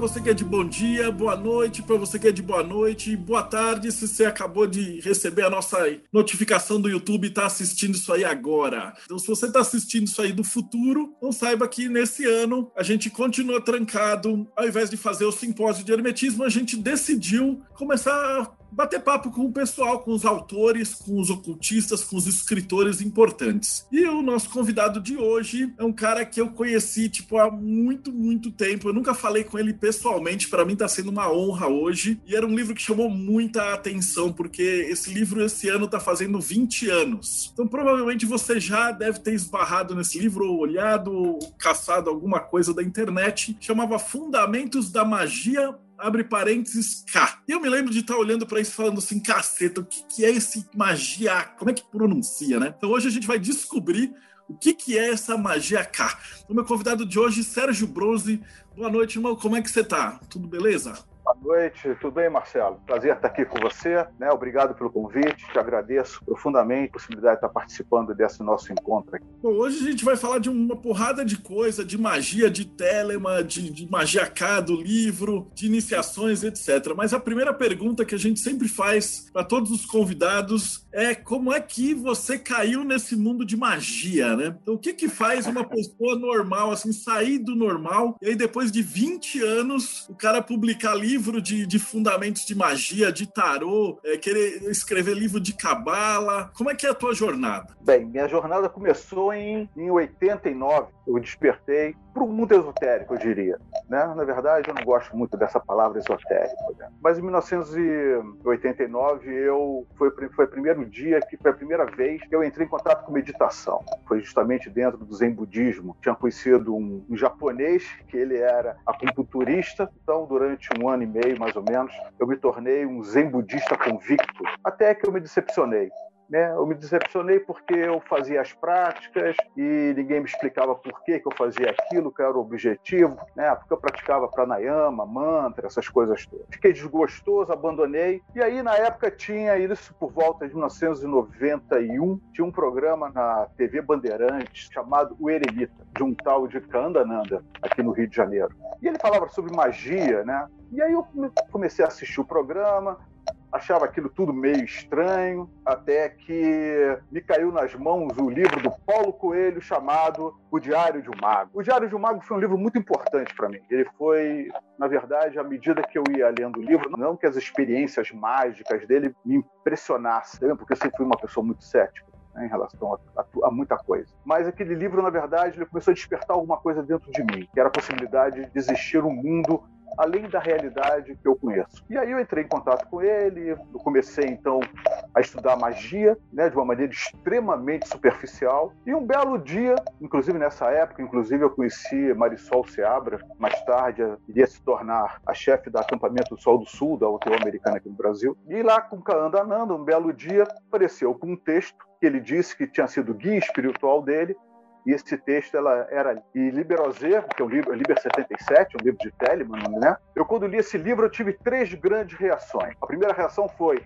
você que é de bom dia, boa noite para você que é de boa noite, boa tarde se você acabou de receber a nossa notificação do YouTube e está assistindo isso aí agora. Então, se você está assistindo isso aí do futuro, não saiba que nesse ano a gente continua trancado. Ao invés de fazer o simpósio de hermetismo, a gente decidiu começar bater papo com o pessoal, com os autores, com os ocultistas, com os escritores importantes. E o nosso convidado de hoje é um cara que eu conheci tipo há muito, muito tempo. Eu nunca falei com ele pessoalmente, para mim tá sendo uma honra hoje. E era um livro que chamou muita atenção, porque esse livro esse ano tá fazendo 20 anos. Então provavelmente você já deve ter esbarrado nesse livro ou olhado ou caçado alguma coisa da internet. Chamava Fundamentos da Magia abre parênteses, K. E eu me lembro de estar olhando para isso falando assim, caceta, o que, que é esse magia? Como é que pronuncia, né? Então hoje a gente vai descobrir o que, que é essa magia K. O meu convidado de hoje, Sérgio Brose. Boa noite, irmão. Como é que você tá? Tudo beleza? Boa noite, tudo bem, Marcelo? Prazer estar aqui com você, né? Obrigado pelo convite, te agradeço profundamente a possibilidade de estar participando desse nosso encontro aqui. Bom, hoje a gente vai falar de uma porrada de coisa, de magia, de telema, de, de magia K do livro, de iniciações, etc. Mas a primeira pergunta que a gente sempre faz para todos os convidados é como é que você caiu nesse mundo de magia, né? Então, o que que faz uma pessoa normal, assim, sair do normal e aí depois de 20 anos o cara publicar livro de, de fundamentos de magia, de tarô, é, querer escrever livro de cabala. Como é que é a tua jornada? Bem, minha jornada começou em, em 89. Eu despertei para o mundo esotérico, eu diria. Né? Na verdade, eu não gosto muito dessa palavra esotérico. Né? Mas em 1989, eu foi, foi o primeiro dia que foi a primeira vez que eu entrei em contato com meditação. Foi justamente dentro do Zen budismo. Tinha conhecido um, um japonês que ele era acupunturista. Então, durante um ano e meio, mais ou menos, eu me tornei um zen budista convicto, até que eu me decepcionei. Né? Eu me decepcionei porque eu fazia as práticas e ninguém me explicava por que, que eu fazia aquilo, que era o objetivo, né? porque eu praticava pranayama, mantra, essas coisas todas. Fiquei desgostoso, abandonei. E aí, na época, tinha isso por volta de 1991, tinha um programa na TV Bandeirantes chamado O Eremita, de um tal de Kandananda, aqui no Rio de Janeiro. E ele falava sobre magia, né? E aí eu comecei a assistir o programa, achava aquilo tudo meio estranho, até que me caiu nas mãos o livro do Paulo Coelho chamado O Diário de um Mago. O Diário de um Mago foi um livro muito importante para mim. Ele foi, na verdade, à medida que eu ia lendo o livro, não que as experiências mágicas dele me impressionassem, porque eu sempre fui uma pessoa muito cética. Né, em relação a, a, a, muita coisa. Mas aquele livro, na verdade, ele começou a despertar alguma coisa dentro de mim, que era a possibilidade de existir um mundo além da realidade que eu conheço. E aí eu entrei em contato com ele, eu comecei então a estudar magia, né, de uma maneira extremamente superficial. E um belo dia, inclusive nessa época, inclusive eu conheci Marisol Seabra, mais tarde iria se tornar a chefe do acampamento do Sol do Sul, da UTO americana aqui no Brasil. E lá com Kaanda Ananda, um belo dia, apareceu com um texto que ele disse que tinha sido guia espiritual dele e esse texto ela era e Liberoser, que é um livro, Liber 77, um livro de Telemann, né? Eu quando li esse livro eu tive três grandes reações. A primeira reação foi: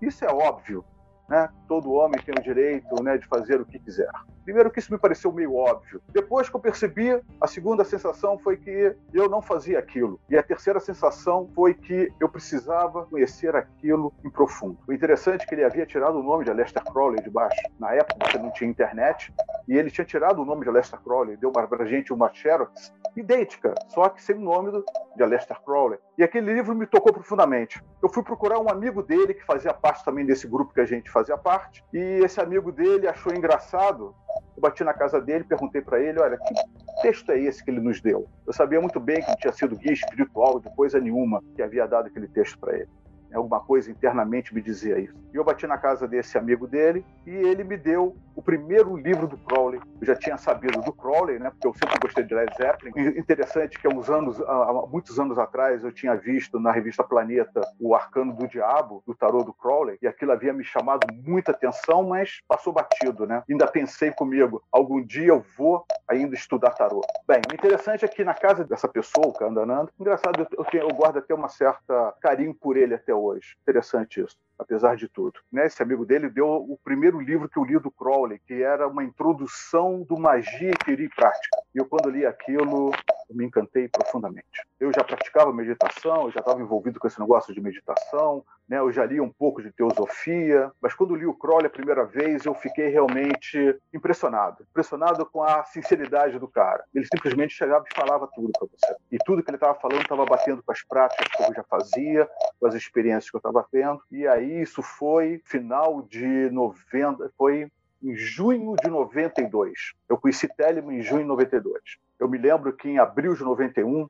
isso é óbvio, né? Todo homem tem o direito, né, de fazer o que quiser. Primeiro que isso me pareceu meio óbvio. Depois que eu percebi, a segunda sensação foi que eu não fazia aquilo. E a terceira sensação foi que eu precisava conhecer aquilo em profundo. O interessante é que ele havia tirado o nome de Aleister Crowley de baixo. Na época você não tinha internet, e ele tinha tirado o nome de Aleister Crowley, deu para a gente uma Xerox idêntica, só que sem o nome do, de Aleister Crowley. E aquele livro me tocou profundamente. Eu fui procurar um amigo dele que fazia parte também desse grupo que a gente fazia parte, e esse amigo dele achou engraçado eu bati na casa dele, perguntei para ele, olha, que texto é esse que ele nos deu? Eu sabia muito bem que não tinha sido guia espiritual de coisa nenhuma que havia dado aquele texto para ele. Alguma coisa internamente me dizia isso. E eu bati na casa desse amigo dele e ele me deu o primeiro livro do Crowley. Eu já tinha sabido do Crowley, né? Porque eu sempre gostei de Led Zeppelin. E interessante que há uns anos, há muitos anos atrás, eu tinha visto na revista Planeta o Arcano do Diabo, do tarô do Crowley, e aquilo havia me chamado muita atenção, mas passou batido, né? Ainda pensei comigo, algum dia eu vou ainda estudar tarô. Bem, o interessante é que na casa dessa pessoa, o Kandananda, engraçado, eu, tenho, eu guardo até uma certa carinho por ele até hoje. Interessante isso apesar de tudo. Né? Esse amigo dele deu o primeiro livro que eu li do Crowley, que era uma introdução do magia e teoria prática. E eu, quando li aquilo, me encantei profundamente. Eu já praticava meditação, eu já estava envolvido com esse negócio de meditação, né? eu já li um pouco de teosofia, mas quando li o Crowley a primeira vez, eu fiquei realmente impressionado. Impressionado com a sinceridade do cara. Ele simplesmente chegava e falava tudo para você. E tudo que ele estava falando estava batendo com as práticas que eu já fazia, com as experiências que eu estava tendo. E aí isso foi final de 90, foi em junho de 92. Eu conheci Telemann em junho de 92. Eu me lembro que em abril de 91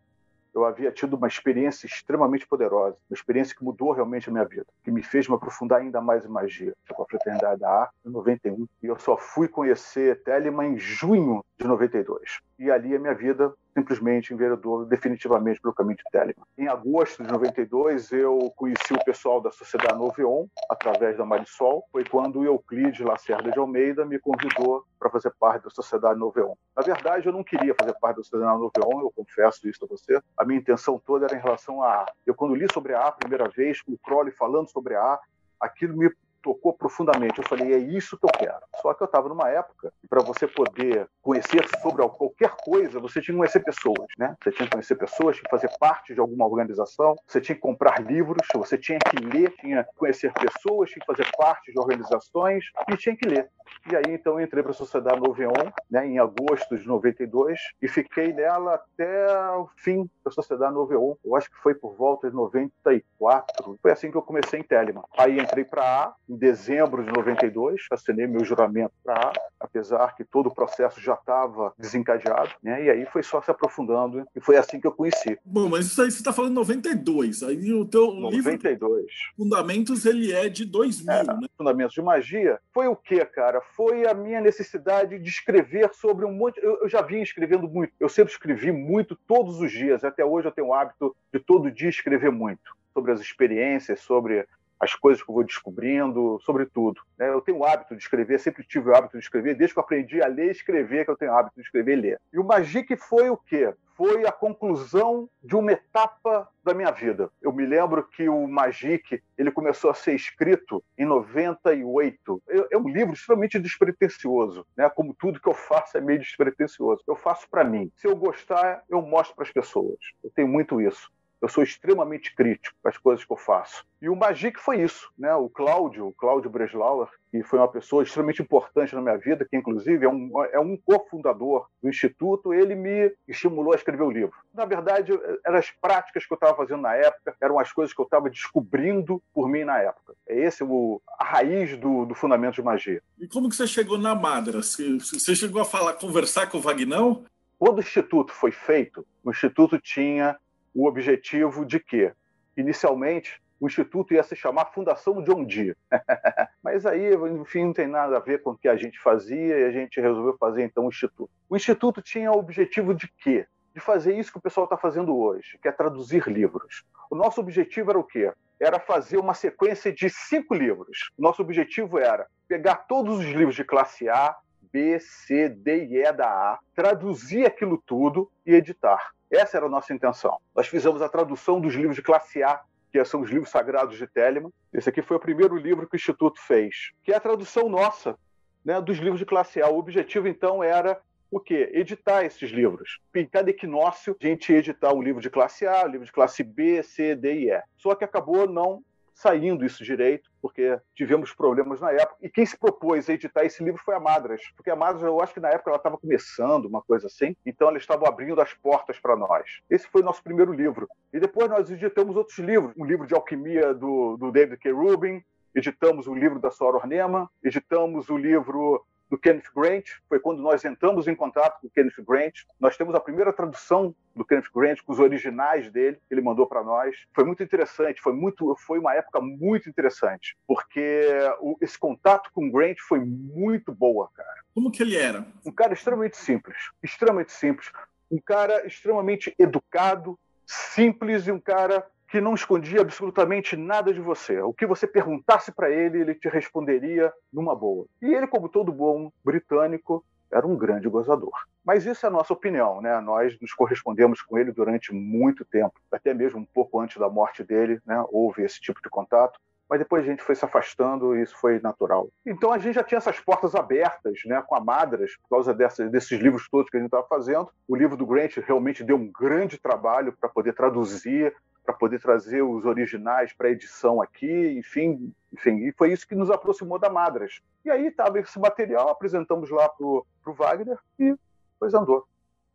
eu havia tido uma experiência extremamente poderosa, uma experiência que mudou realmente a minha vida, que me fez me aprofundar ainda mais em magia, com a Fraternidade da Arte, em 91. E eu só fui conhecer Telemann em junho de 92. E ali a minha vida simplesmente enveredou definitivamente pelo caminho de Telemann. Em agosto de 92, eu conheci o pessoal da Sociedade Noveon, através da Marisol. Foi quando o Euclides Lacerda de Almeida me convidou para fazer parte da Sociedade Noveon. Na verdade, eu não queria fazer parte da Sociedade Noveon, eu confesso isso a você. A minha intenção toda era em relação a. Eu, quando li sobre a A a primeira vez, com o Crowley falando sobre a A, aquilo me tocou profundamente. Eu falei, é isso que eu quero. Só que eu estava numa época para você poder conhecer sobre qualquer coisa, você tinha que conhecer pessoas, né? Você tinha que conhecer pessoas, tinha que fazer parte de alguma organização, você tinha que comprar livros, você tinha que ler, tinha que conhecer pessoas, tinha que fazer parte de organizações e tinha que ler. E aí, então, eu entrei para a Sociedade Noveon, né, em agosto de 92, e fiquei nela até o fim da Sociedade Noveon. Eu acho que foi por volta de 94. Foi assim que eu comecei em Telemann. Aí entrei para A, em dezembro de 92, assinei meu juramento para A, apesar que todo o processo já estava desencadeado, né, e aí foi só se aprofundando, e foi assim que eu conheci. Bom, mas isso aí você está falando 92, aí o teu 92. livro Fundamentos, ele é de 2000, é, né? Fundamentos de Magia, foi o que, cara? Foi a minha necessidade de escrever sobre um monte. Eu, eu já vinha escrevendo muito. Eu sempre escrevi muito todos os dias. Até hoje eu tenho o hábito de todo dia escrever muito sobre as experiências, sobre as coisas que eu vou descobrindo, sobre tudo. Né? Eu tenho o hábito de escrever, sempre tive o hábito de escrever, desde que eu aprendi a ler e escrever, que eu tenho o hábito de escrever e ler. E o Magic foi o quê? Foi a conclusão de uma etapa da minha vida. Eu me lembro que o Magic ele começou a ser escrito em 98. É um livro extremamente despretensioso, né? Como tudo que eu faço é meio despretensioso. Eu faço para mim. Se eu gostar, eu mostro para as pessoas. Eu tenho muito isso eu sou extremamente crítico com as coisas que eu faço. E o Magic foi isso, né? O Cláudio, o Cláudio Breslauer, que foi uma pessoa extremamente importante na minha vida, que inclusive é um, é um cofundador do Instituto, ele me estimulou a escrever o livro. Na verdade, eram as práticas que eu estava fazendo na época, eram as coisas que eu estava descobrindo por mim na época. É esse o, a raiz do, do fundamento de magia. E como que você chegou na Madra? Você chegou a falar, conversar com o Vagnão? Quando o Instituto foi feito, o Instituto tinha o objetivo de que, inicialmente, o Instituto ia se chamar Fundação John Deere. Mas aí, enfim, não tem nada a ver com o que a gente fazia e a gente resolveu fazer então o Instituto. O Instituto tinha o objetivo de quê? De fazer isso que o pessoal está fazendo hoje, que é traduzir livros. O nosso objetivo era o quê? Era fazer uma sequência de cinco livros. Nosso objetivo era pegar todos os livros de classe A, B, C, D e E da A, traduzir aquilo tudo e editar. Essa era a nossa intenção. Nós fizemos a tradução dos livros de classe A, que são os livros sagrados de Telemann. Esse aqui foi o primeiro livro que o Instituto fez, que é a tradução nossa né, dos livros de classe A. O objetivo, então, era o quê? Editar esses livros. Em cada equinócio, a gente ia editar um livro de classe A, um livro de classe B, C, D e E. Só que acabou não saindo isso direito, porque tivemos problemas na época. E quem se propôs a editar esse livro foi a Madras, porque a Madras, eu acho que na época ela estava começando, uma coisa assim, então eles estavam abrindo as portas para nós. Esse foi o nosso primeiro livro. E depois nós editamos outros livros, um livro de alquimia do, do David K. Rubin, editamos o livro da Sora Ornema, editamos o livro do Kenneth Grant, foi quando nós entramos em contato com o Kenneth Grant. Nós temos a primeira tradução do Kenneth Grant com os originais dele, ele mandou para nós. Foi muito interessante, foi muito, foi uma época muito interessante, porque o, esse contato com o Grant foi muito boa, cara. Como que ele era? Um cara extremamente simples, extremamente simples, um cara extremamente educado, simples e um cara que não escondia absolutamente nada de você. O que você perguntasse para ele, ele te responderia numa boa. E ele, como todo bom britânico, era um grande gozador. Mas isso é a nossa opinião, né? Nós nos correspondemos com ele durante muito tempo, até mesmo um pouco antes da morte dele, né? Houve esse tipo de contato mas depois a gente foi se afastando e isso foi natural. Então a gente já tinha essas portas abertas, né, com a Madras, por causa desses livros todos que a gente estava fazendo. O livro do Grant realmente deu um grande trabalho para poder traduzir, para poder trazer os originais para edição aqui, enfim, enfim, e foi isso que nos aproximou da Madras. E aí estava esse material, apresentamos lá para o Wagner e depois andou.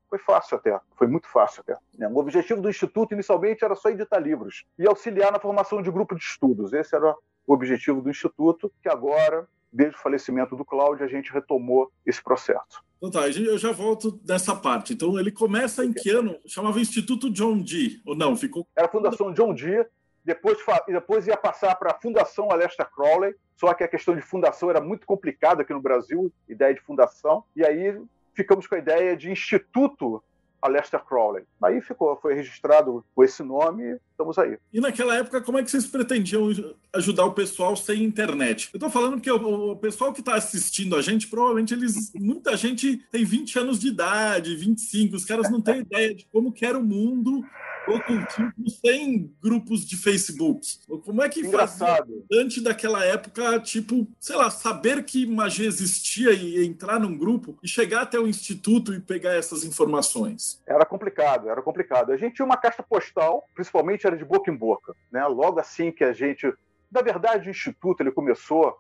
Foi fácil até, foi muito fácil até. Né? O objetivo do Instituto inicialmente era só editar livros e auxiliar na formação de grupo de estudos. Esse era o objetivo do Instituto, que agora, desde o falecimento do Cláudio, a gente retomou esse processo. Então tá, eu já volto nessa parte. Então ele começa em que ano? Chamava Instituto John Dee, ou não? Ficou... Era a Fundação John Dee, depois, depois ia passar para a Fundação Alesta Crowley, só que a questão de fundação era muito complicada aqui no Brasil, ideia de fundação, e aí ficamos com a ideia de Instituto Aleister Crowley. Aí ficou, foi registrado com esse nome estamos aí. E naquela época, como é que vocês pretendiam ajudar o pessoal sem internet? Eu estou falando que o, pessoal que está assistindo a gente, provavelmente eles. Muita gente tem 20 anos de idade, 25, os caras não têm ideia de como que era o mundo ocultismo sem grupos de Facebook? Como é que Engraçado. antes daquela época, tipo, sei lá, saber que magia existia e entrar num grupo e chegar até o instituto e pegar essas informações? Era complicado, era complicado. A gente tinha uma caixa postal, principalmente era de boca em boca, né? Logo assim que a gente, na verdade, o instituto ele começou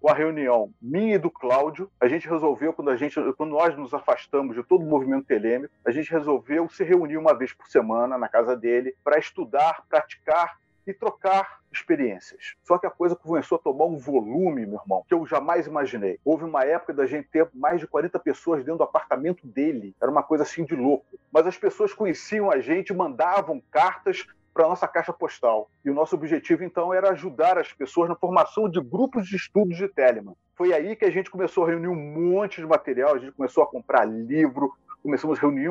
com a reunião minha e do Cláudio, a gente resolveu, quando, a gente, quando nós nos afastamos de todo o movimento telêmico, a gente resolveu se reunir uma vez por semana na casa dele para estudar, praticar e trocar experiências. Só que a coisa começou a tomar um volume, meu irmão, que eu jamais imaginei. Houve uma época da gente ter mais de 40 pessoas dentro do apartamento dele. Era uma coisa assim de louco. Mas as pessoas conheciam a gente, mandavam cartas para a nossa caixa postal. E o nosso objetivo, então, era ajudar as pessoas na formação de grupos de estudos de Telemann. Foi aí que a gente começou a reunir um monte de material, a gente começou a comprar livro, começamos a reunir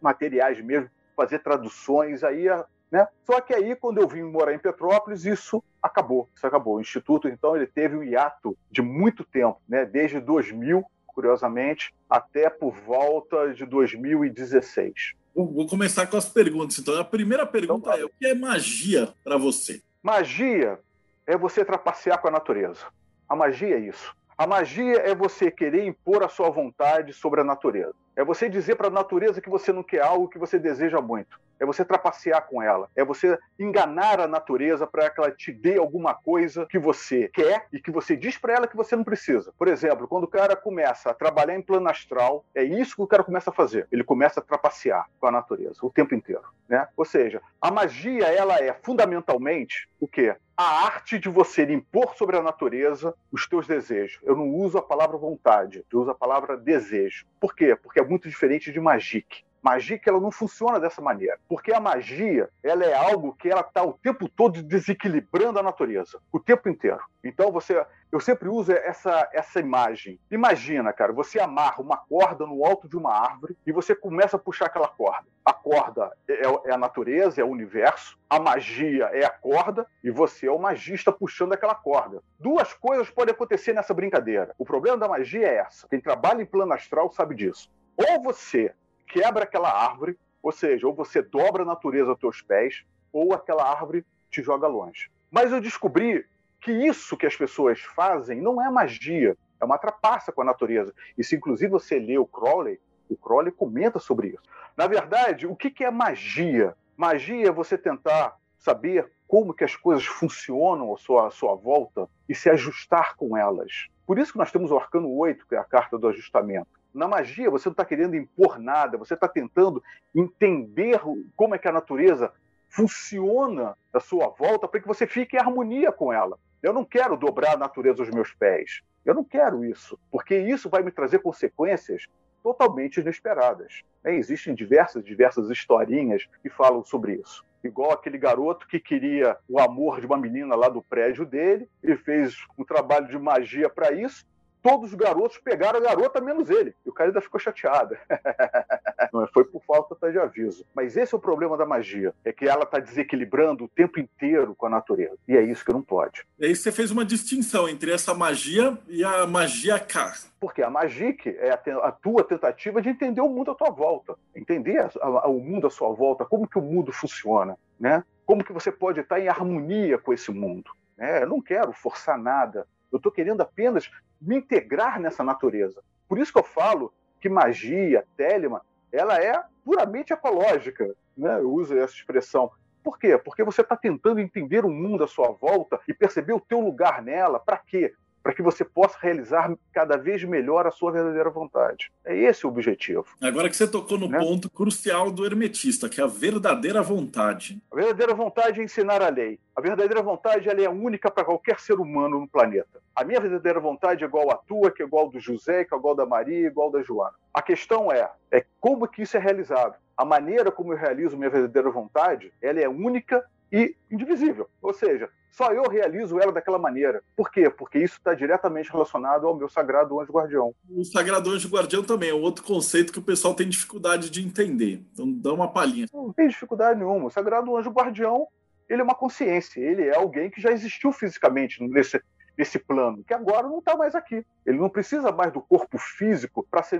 materiais mesmo, fazer traduções, aí né? Só que aí, quando eu vim morar em Petrópolis, isso acabou. Isso acabou. O Instituto, então, ele teve um hiato de muito tempo, né? desde 2000, curiosamente, até por volta de 2016. Vou começar com as perguntas. Então, a primeira pergunta então, é: o que é magia para você? Magia é você trapacear com a natureza. A magia é isso. A magia é você querer impor a sua vontade sobre a natureza. É você dizer para a natureza que você não quer algo que você deseja muito é você trapacear com ela, é você enganar a natureza para que ela te dê alguma coisa que você quer e que você diz para ela que você não precisa. Por exemplo, quando o cara começa a trabalhar em plano astral, é isso que o cara começa a fazer. Ele começa a trapacear com a natureza o tempo inteiro, né? Ou seja, a magia ela é fundamentalmente o quê? a arte de você impor sobre a natureza os teus desejos. Eu não uso a palavra vontade, eu uso a palavra desejo. Por quê? Porque é muito diferente de magic. Magia ela não funciona dessa maneira, porque a magia ela é algo que ela está o tempo todo desequilibrando a natureza, o tempo inteiro. Então você, eu sempre uso essa essa imagem. Imagina, cara, você amarra uma corda no alto de uma árvore e você começa a puxar aquela corda. A corda é, é a natureza, é o universo. A magia é a corda e você é o magista puxando aquela corda. Duas coisas podem acontecer nessa brincadeira. O problema da magia é essa. Quem trabalha em plano astral sabe disso. Ou você quebra aquela árvore, ou seja, ou você dobra a natureza aos teus pés, ou aquela árvore te joga longe. Mas eu descobri que isso que as pessoas fazem não é magia, é uma trapaça com a natureza. E se inclusive você lê o Crowley, o Crowley comenta sobre isso. Na verdade, o que é magia? Magia é você tentar saber como que as coisas funcionam à sua, à sua volta e se ajustar com elas. Por isso que nós temos o Arcano 8, que é a carta do ajustamento. Na magia, você não está querendo impor nada, você está tentando entender como é que a natureza funciona à sua volta para que você fique em harmonia com ela. Eu não quero dobrar a natureza aos meus pés. Eu não quero isso, porque isso vai me trazer consequências totalmente inesperadas. É, existem diversas, diversas historinhas que falam sobre isso. Igual aquele garoto que queria o amor de uma menina lá do prédio dele e fez um trabalho de magia para isso. Todos os garotos pegaram a garota, menos ele. E o cara ainda ficou chateado. Não, foi por falta de aviso. Mas esse é o problema da magia. É que ela está desequilibrando o tempo inteiro com a natureza. E é isso que não pode. E aí você fez uma distinção entre essa magia e a magia K. Porque a Magic é a, a, tua tentativa de entender o mundo à tua volta, entender a, a, o mundo à sua volta, como que o mundo funciona, né? Como que você pode estar em harmonia com esse mundo? Né? Eu não quero forçar nada. Eu estou querendo apenas me integrar nessa natureza. Por isso que eu falo que magia, Telema, ela é puramente ecológica. Né? Eu uso essa expressão. Por quê? Porque você está tentando entender o mundo à sua volta e perceber o teu lugar nela. Para quê? Para que você possa realizar cada vez melhor a sua verdadeira vontade. É esse o objetivo. Agora que você tocou no né? ponto crucial do hermetista, que é a verdadeira vontade. A verdadeira vontade é ensinar a lei. A verdadeira vontade ela é única para qualquer ser humano no planeta. A minha verdadeira vontade é igual à tua, que é igual do José, que é igual da Maria, igual da Joana. A questão é, é como que isso é realizado. A maneira como eu realizo minha verdadeira vontade, ela é única e indivisível. Ou seja, só eu realizo ela daquela maneira. Por quê? Porque isso está diretamente relacionado ao meu sagrado anjo guardião. O sagrado anjo guardião também é outro conceito que o pessoal tem dificuldade de entender. Então dá uma palhinha. Não tem dificuldade nenhuma. O sagrado anjo guardião ele é uma consciência. Ele é alguém que já existiu fisicamente nesse, nesse plano, que agora não está mais aqui. Ele não precisa mais do corpo físico para se,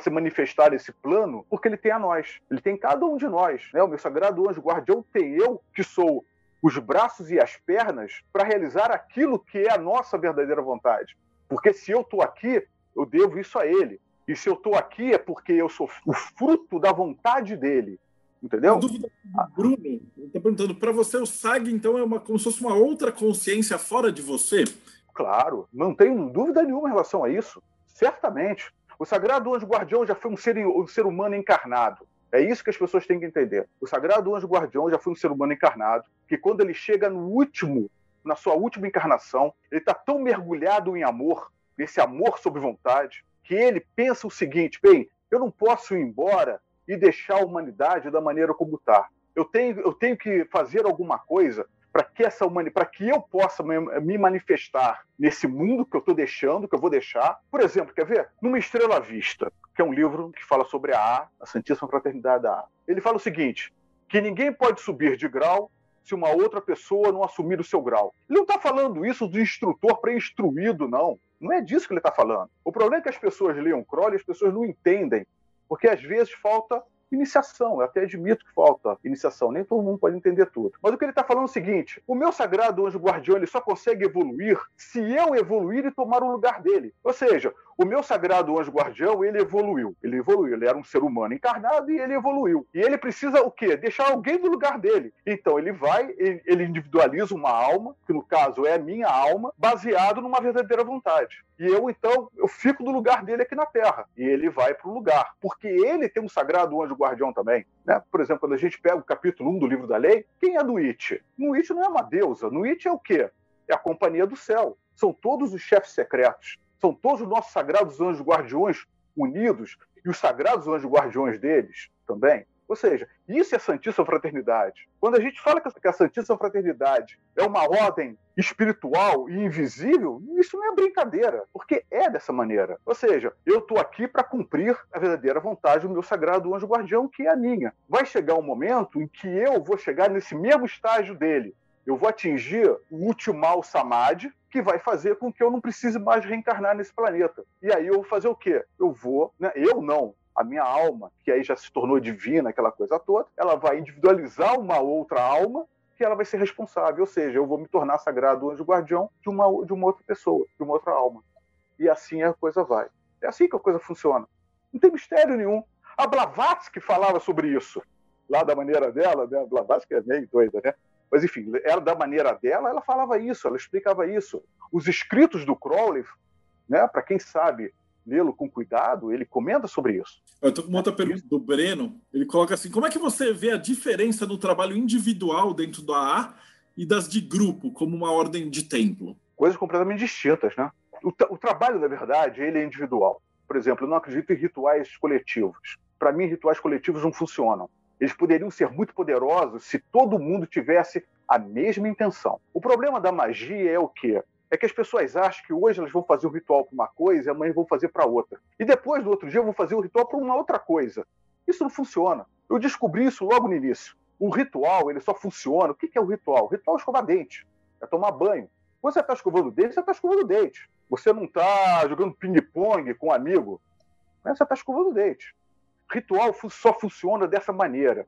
se manifestar nesse plano, porque ele tem a nós. Ele tem cada um de nós. Né? O meu sagrado anjo guardião tem eu, que sou os braços e as pernas para realizar aquilo que é a nossa verdadeira vontade. Porque se eu estou aqui, eu devo isso a ele. E se eu estou aqui é porque eu sou o fruto da vontade dele. Entendeu? A dúvida do Bruno, está perguntando, para você o SAG, então, é uma, como se fosse uma outra consciência fora de você? Claro, não tenho dúvida nenhuma em relação a isso. Certamente. O Sagrado Anjo Guardião já foi um ser, um ser humano encarnado. É isso que as pessoas têm que entender. O Sagrado Anjo Guardião já foi um ser humano encarnado, que quando ele chega no último, na sua última encarnação, ele está tão mergulhado em amor, nesse amor sob vontade, que ele pensa o seguinte: bem, eu não posso ir embora e deixar a humanidade da maneira como está. Eu tenho, eu tenho que fazer alguma coisa para que essa humanidade, para que eu possa me manifestar nesse mundo que eu estou deixando, que eu vou deixar. Por exemplo, quer ver? Numa Estrela à Vista, que é um livro que fala sobre a A, a Santíssima Fraternidade da A. Ele fala o seguinte: que ninguém pode subir de grau se uma outra pessoa não assumir o seu grau. Ele não está falando isso do instrutor pré-instruído, não. Não é disso que ele está falando. O problema é que as pessoas leem Crowley e as pessoas não entendem, porque às vezes falta iniciação. Eu até admito que falta iniciação, nem todo mundo pode entender tudo. Mas o que ele está falando é o seguinte: o meu sagrado anjo guardião ele só consegue evoluir se eu evoluir e tomar o lugar dele. Ou seja, o meu sagrado anjo guardião, ele evoluiu. Ele evoluiu. Ele era um ser humano encarnado e ele evoluiu. E ele precisa o quê? Deixar alguém no lugar dele. Então ele vai, ele individualiza uma alma, que no caso é a minha alma, baseado numa verdadeira vontade. E eu, então, eu fico no lugar dele aqui na Terra. E ele vai para o lugar. Porque ele tem um sagrado anjo guardião também. Né? Por exemplo, quando a gente pega o capítulo 1 do livro da lei, quem é Nuit? Nuit não é uma deusa. Nuit é o quê? É a companhia do céu. São todos os chefes secretos são todos os nossos sagrados anjos guardiões unidos e os sagrados anjos guardiões deles também. Ou seja, isso é Santíssima Fraternidade. Quando a gente fala que a Santíssima Fraternidade é uma ordem espiritual e invisível, isso não é brincadeira, porque é dessa maneira. Ou seja, eu estou aqui para cumprir a verdadeira vontade do meu sagrado anjo guardião, que é a minha. Vai chegar um momento em que eu vou chegar nesse mesmo estágio dele. Eu vou atingir o Ultimal Samadhi, que vai fazer com que eu não precise mais reencarnar nesse planeta. E aí eu vou fazer o quê? Eu vou, né? eu não, a minha alma, que aí já se tornou divina, aquela coisa toda, ela vai individualizar uma outra alma que ela vai ser responsável, ou seja, eu vou me tornar sagrado anjo guardião de uma, de uma outra pessoa, de uma outra alma. E assim a coisa vai. É assim que a coisa funciona. Não tem mistério nenhum. A Blavatsky falava sobre isso, lá da maneira dela, né? A Blavatsky é meio doida, né? Mas, enfim, ela, da maneira dela, ela falava isso, ela explicava isso. Os escritos do Crowley, né, para quem sabe lê-lo com cuidado, ele comenta sobre isso. Eu estou com uma outra pergunta do Breno. Ele coloca assim: como é que você vê a diferença no trabalho individual dentro do AA e das de grupo, como uma ordem de templo? Coisas completamente distintas, né? O, o trabalho, na verdade, ele é individual. Por exemplo, eu não acredito em rituais coletivos. Para mim, rituais coletivos não funcionam. Eles poderiam ser muito poderosos se todo mundo tivesse a mesma intenção. O problema da magia é o quê? É que as pessoas acham que hoje elas vão fazer o ritual para uma coisa e amanhã vão fazer para outra. E depois, do outro dia, vão fazer o ritual para uma outra coisa. Isso não funciona. Eu descobri isso logo no início. O ritual, ele só funciona. O que é o ritual? O ritual é escovar dente, é tomar banho. Você está escovando dente, você está escovando dente. Você não está jogando ping-pong com um amigo, né? você está escovando dente. Ritual só funciona dessa maneira.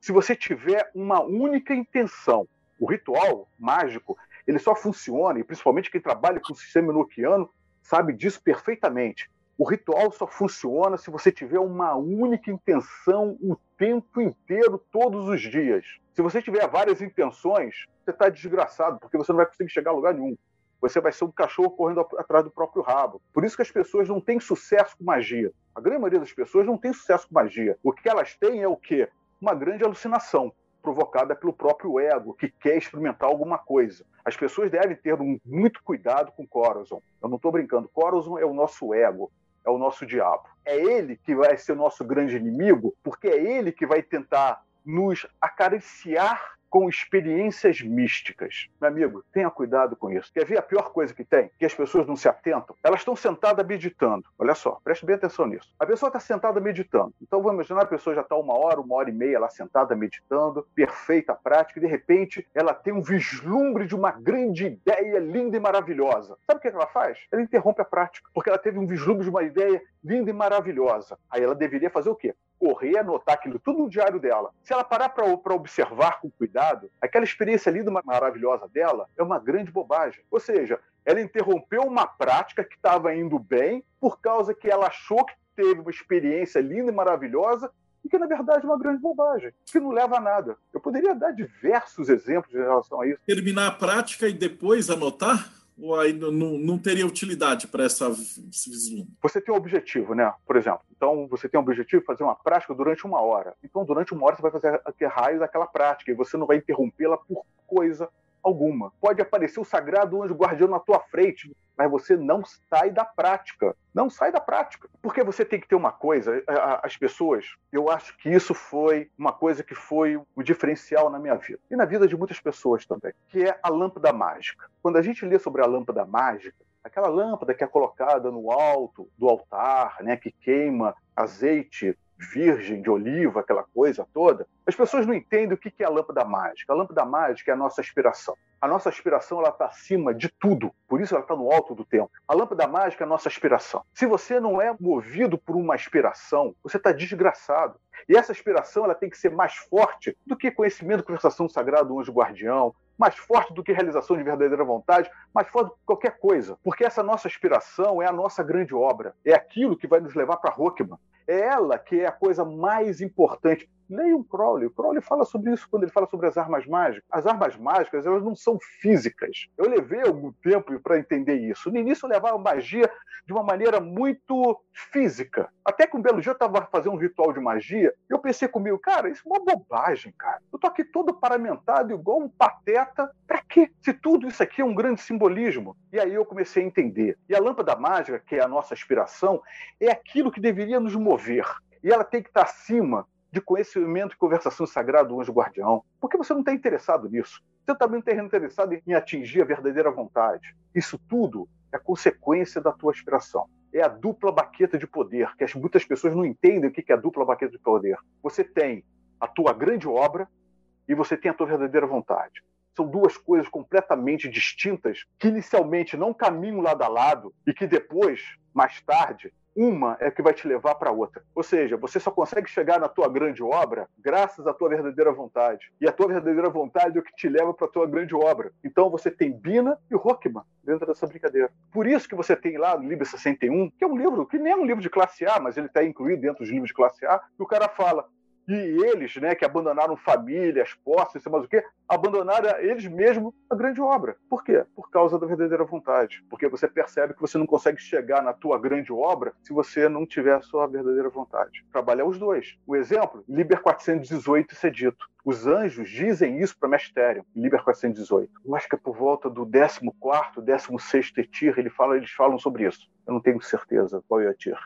Se você tiver uma única intenção. O ritual mágico, ele só funciona, e principalmente quem trabalha com o sistema enoquiano sabe disso perfeitamente. O ritual só funciona se você tiver uma única intenção o tempo inteiro, todos os dias. Se você tiver várias intenções, você está desgraçado, porque você não vai conseguir chegar a lugar nenhum. Você vai ser um cachorro correndo atrás do próprio rabo. Por isso que as pessoas não têm sucesso com magia. A grande maioria das pessoas não tem sucesso com magia. O que elas têm é o quê? Uma grande alucinação provocada pelo próprio ego, que quer experimentar alguma coisa. As pessoas devem ter muito cuidado com Corazon. Eu não estou brincando. Corazon é o nosso ego é o nosso diabo. É ele que vai ser o nosso grande inimigo, porque é ele que vai tentar nos acariciar com experiências místicas. Meu amigo, tenha cuidado com isso. Quer ver a pior coisa que tem? Que as pessoas não se atentam? Elas estão sentadas meditando. Olha só, preste bem atenção nisso. A pessoa está sentada meditando. Então vamos imaginar a pessoa já está uma hora, uma hora e meia lá sentada meditando, perfeita prática, e de repente ela tem um vislumbre de uma grande ideia linda e maravilhosa. Sabe o que ela faz? Ela interrompe a prática, porque ela teve um vislumbre de uma ideia linda e maravilhosa. Aí ela deveria fazer o quê? Correr, anotar aquilo tudo no diário dela. Se ela parar para observar com cuidado, aquela experiência linda e maravilhosa dela é uma grande bobagem. Ou seja, ela interrompeu uma prática que estava indo bem por causa que ela achou que teve uma experiência linda e maravilhosa e que na verdade é uma grande bobagem, que não leva a nada. Eu poderia dar diversos exemplos em relação a isso. Terminar a prática e depois anotar? Ou aí não, não teria utilidade para essa vislumbre? Você tem um objetivo, né? Por exemplo, então você tem um objetivo fazer uma prática durante uma hora. Então, durante uma hora você vai fazer raio daquela prática e você não vai interrompê-la por coisa alguma. Pode aparecer o sagrado anjo guardião na tua frente, mas você não sai da prática. Não sai da prática. Porque você tem que ter uma coisa, as pessoas, eu acho que isso foi uma coisa que foi o diferencial na minha vida. E na vida de muitas pessoas também, que é a lâmpada mágica. Quando a gente lê sobre a lâmpada mágica, aquela lâmpada que é colocada no alto do altar, né, que queima azeite virgem de oliva, aquela coisa toda, as pessoas não entendem o que é a lâmpada mágica. A lâmpada mágica é a nossa aspiração. A nossa aspiração ela está acima de tudo, por isso ela está no alto do tempo. A lâmpada mágica é a nossa aspiração. Se você não é movido por uma aspiração, você está desgraçado. E essa aspiração ela tem que ser mais forte do que conhecimento, conversação sagrada do anjo guardião, mais forte do que realização de verdadeira vontade, mais forte do que qualquer coisa. Porque essa nossa aspiração é a nossa grande obra. É aquilo que vai nos levar para Rockman. É ela que é a coisa mais importante. Leia o Crowley. O Crowley fala sobre isso quando ele fala sobre as armas mágicas. As armas mágicas, elas não são físicas. Eu levei algum tempo para entender isso. No início, eu levava magia de uma maneira muito física. Até que um belo dia eu estava fazendo um ritual de magia e eu pensei comigo, cara, isso é uma bobagem, cara. Eu tô aqui todo paramentado, igual um pateta. Pra quê? Se tudo isso aqui é um grande simbolismo. E aí eu comecei a entender. E a lâmpada mágica, que é a nossa aspiração, é aquilo que deveria nos mover. E ela tem que estar acima de conhecimento e conversação sagrada do anjo guardião. Por que você não está interessado nisso? Você também não está interessado em atingir a verdadeira vontade. Isso tudo é consequência da tua aspiração. É a dupla baqueta de poder, que muitas pessoas não entendem o que é a dupla baqueta de poder. Você tem a tua grande obra e você tem a tua verdadeira vontade. São duas coisas completamente distintas que inicialmente não caminham lado a lado e que depois, mais tarde, uma é que vai te levar para outra. Ou seja, você só consegue chegar na tua grande obra graças à tua verdadeira vontade. E a tua verdadeira vontade é o que te leva para a tua grande obra. Então você tem Bina e Rockman dentro dessa brincadeira. Por isso que você tem lá no livro 61, que é um livro que nem é um livro de classe A, mas ele está incluído dentro dos livros de classe A, que o cara fala: E eles, né, que abandonaram famílias, posses, sei mais o quê, abandonaram eles mesmos a grande obra. Por quê? Por causa da verdadeira vontade. Porque você percebe que você não consegue chegar na tua grande obra se você não tiver a sua verdadeira vontade. Trabalhar os dois. O exemplo, Liber 418, isso é dito. Os anjos dizem isso para Mestério, Liber 418. Eu acho que é por volta do 14 16 Etir, ele fala, eles falam sobre isso. Eu não tenho certeza qual é o Etir.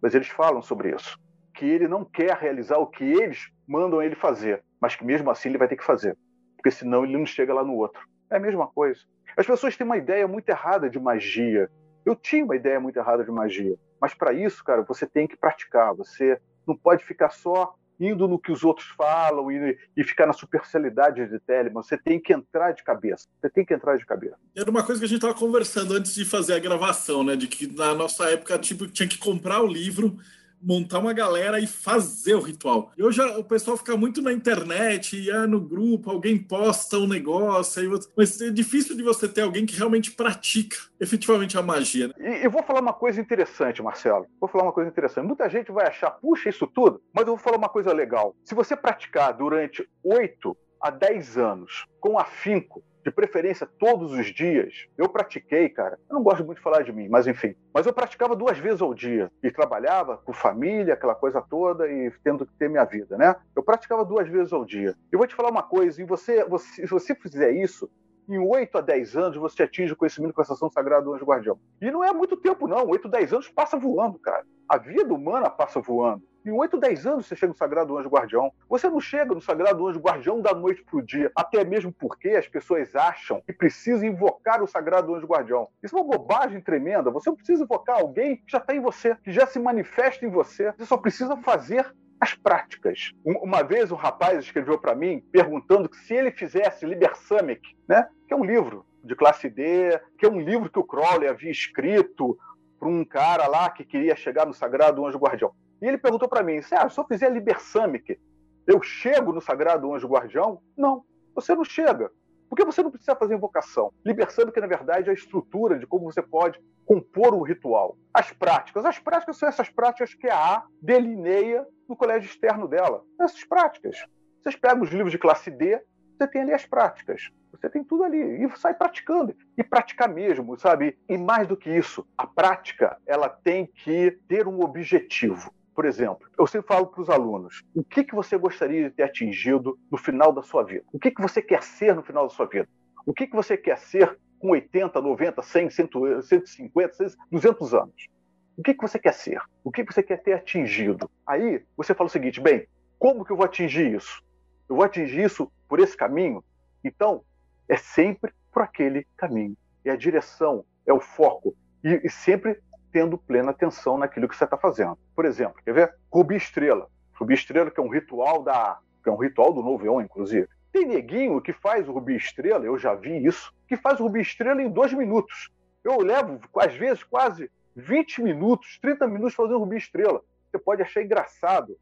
Mas eles falam sobre isso que ele não quer realizar o que eles mandam ele fazer, mas que mesmo assim ele vai ter que fazer, porque senão ele não chega lá no outro. É a mesma coisa. As pessoas têm uma ideia muito errada de magia. Eu tinha uma ideia muito errada de magia, mas para isso, cara, você tem que praticar. Você não pode ficar só indo no que os outros falam e, e ficar na superficialidade de Telemann. Você tem que entrar de cabeça. Você tem que entrar de cabeça. Era uma coisa que a gente estava conversando antes de fazer a gravação, né? De que na nossa época tipo, tinha que comprar o livro montar uma galera e fazer o ritual. E hoje o pessoal fica muito na internet, ia no grupo, alguém posta um negócio, você... mas é difícil de você ter alguém que realmente pratica efetivamente a magia. Né? E eu vou falar uma coisa interessante, Marcelo. Vou falar uma coisa interessante. Muita gente vai achar, puxa, isso tudo, mas eu vou falar uma coisa legal. Se você praticar durante oito a dez anos com afinco, de preferência todos os dias. Eu pratiquei, cara. Eu não gosto muito de falar de mim, mas enfim. Mas eu praticava duas vezes ao dia e trabalhava com família, aquela coisa toda e tendo que ter minha vida, né? Eu praticava duas vezes ao dia. Eu vou te falar uma coisa, e você, você, se você fizer isso, em 8 a 10 anos você atinge o conhecimento com a estação sagrada do anjo guardião. E não é muito tempo, não. 8, 10 anos passa voando, cara. A vida humana passa voando. Em 8, 10 anos você chega no Sagrado Anjo Guardião. Você não chega no Sagrado Anjo Guardião da noite para o dia, até mesmo porque as pessoas acham que precisam invocar o Sagrado Anjo Guardião. Isso é uma bobagem tremenda. Você não precisa invocar alguém que já está em você, que já se manifesta em você. Você só precisa fazer as práticas. Uma vez um rapaz escreveu para mim perguntando se ele fizesse Liber Samic, né? que é um livro de classe D, que é um livro que o Crowley havia escrito para um cara lá que queria chegar no Sagrado Anjo Guardião. E ele perguntou para mim: se eu fizer Libersamic, eu chego no Sagrado Anjo Guardião? Não, você não chega. Porque você não precisa fazer invocação. Libersamic, na verdade, é a estrutura de como você pode compor o ritual. As práticas. As práticas são essas práticas que a A delineia no colégio externo dela. Essas práticas. Vocês pegam os livros de classe D, você tem ali as práticas. Você tem tudo ali e sai praticando e praticar mesmo, sabe? E mais do que isso, a prática ela tem que ter um objetivo. Por exemplo, eu sempre falo para os alunos: o que, que você gostaria de ter atingido no final da sua vida? O que, que você quer ser no final da sua vida? O que, que você quer ser com 80, 90, 100, 150, 200 anos? O que, que você quer ser? O que, que você quer ter atingido? Aí você fala o seguinte: bem, como que eu vou atingir isso? Eu vou atingir isso por esse caminho? Então, é sempre por aquele caminho. É a direção, é o foco. E, e sempre tendo plena atenção naquilo que você está fazendo. Por exemplo, quer ver? Rubi Estrela. Rubi Estrela, que é um ritual da. que é um ritual do Novo Eon, inclusive. Tem neguinho que faz o Rubi Estrela, eu já vi isso, que faz o Rubi Estrela em dois minutos. Eu levo, às vezes, quase 20 minutos, 30 minutos fazendo o Rubi Estrela. Você pode achar engraçado,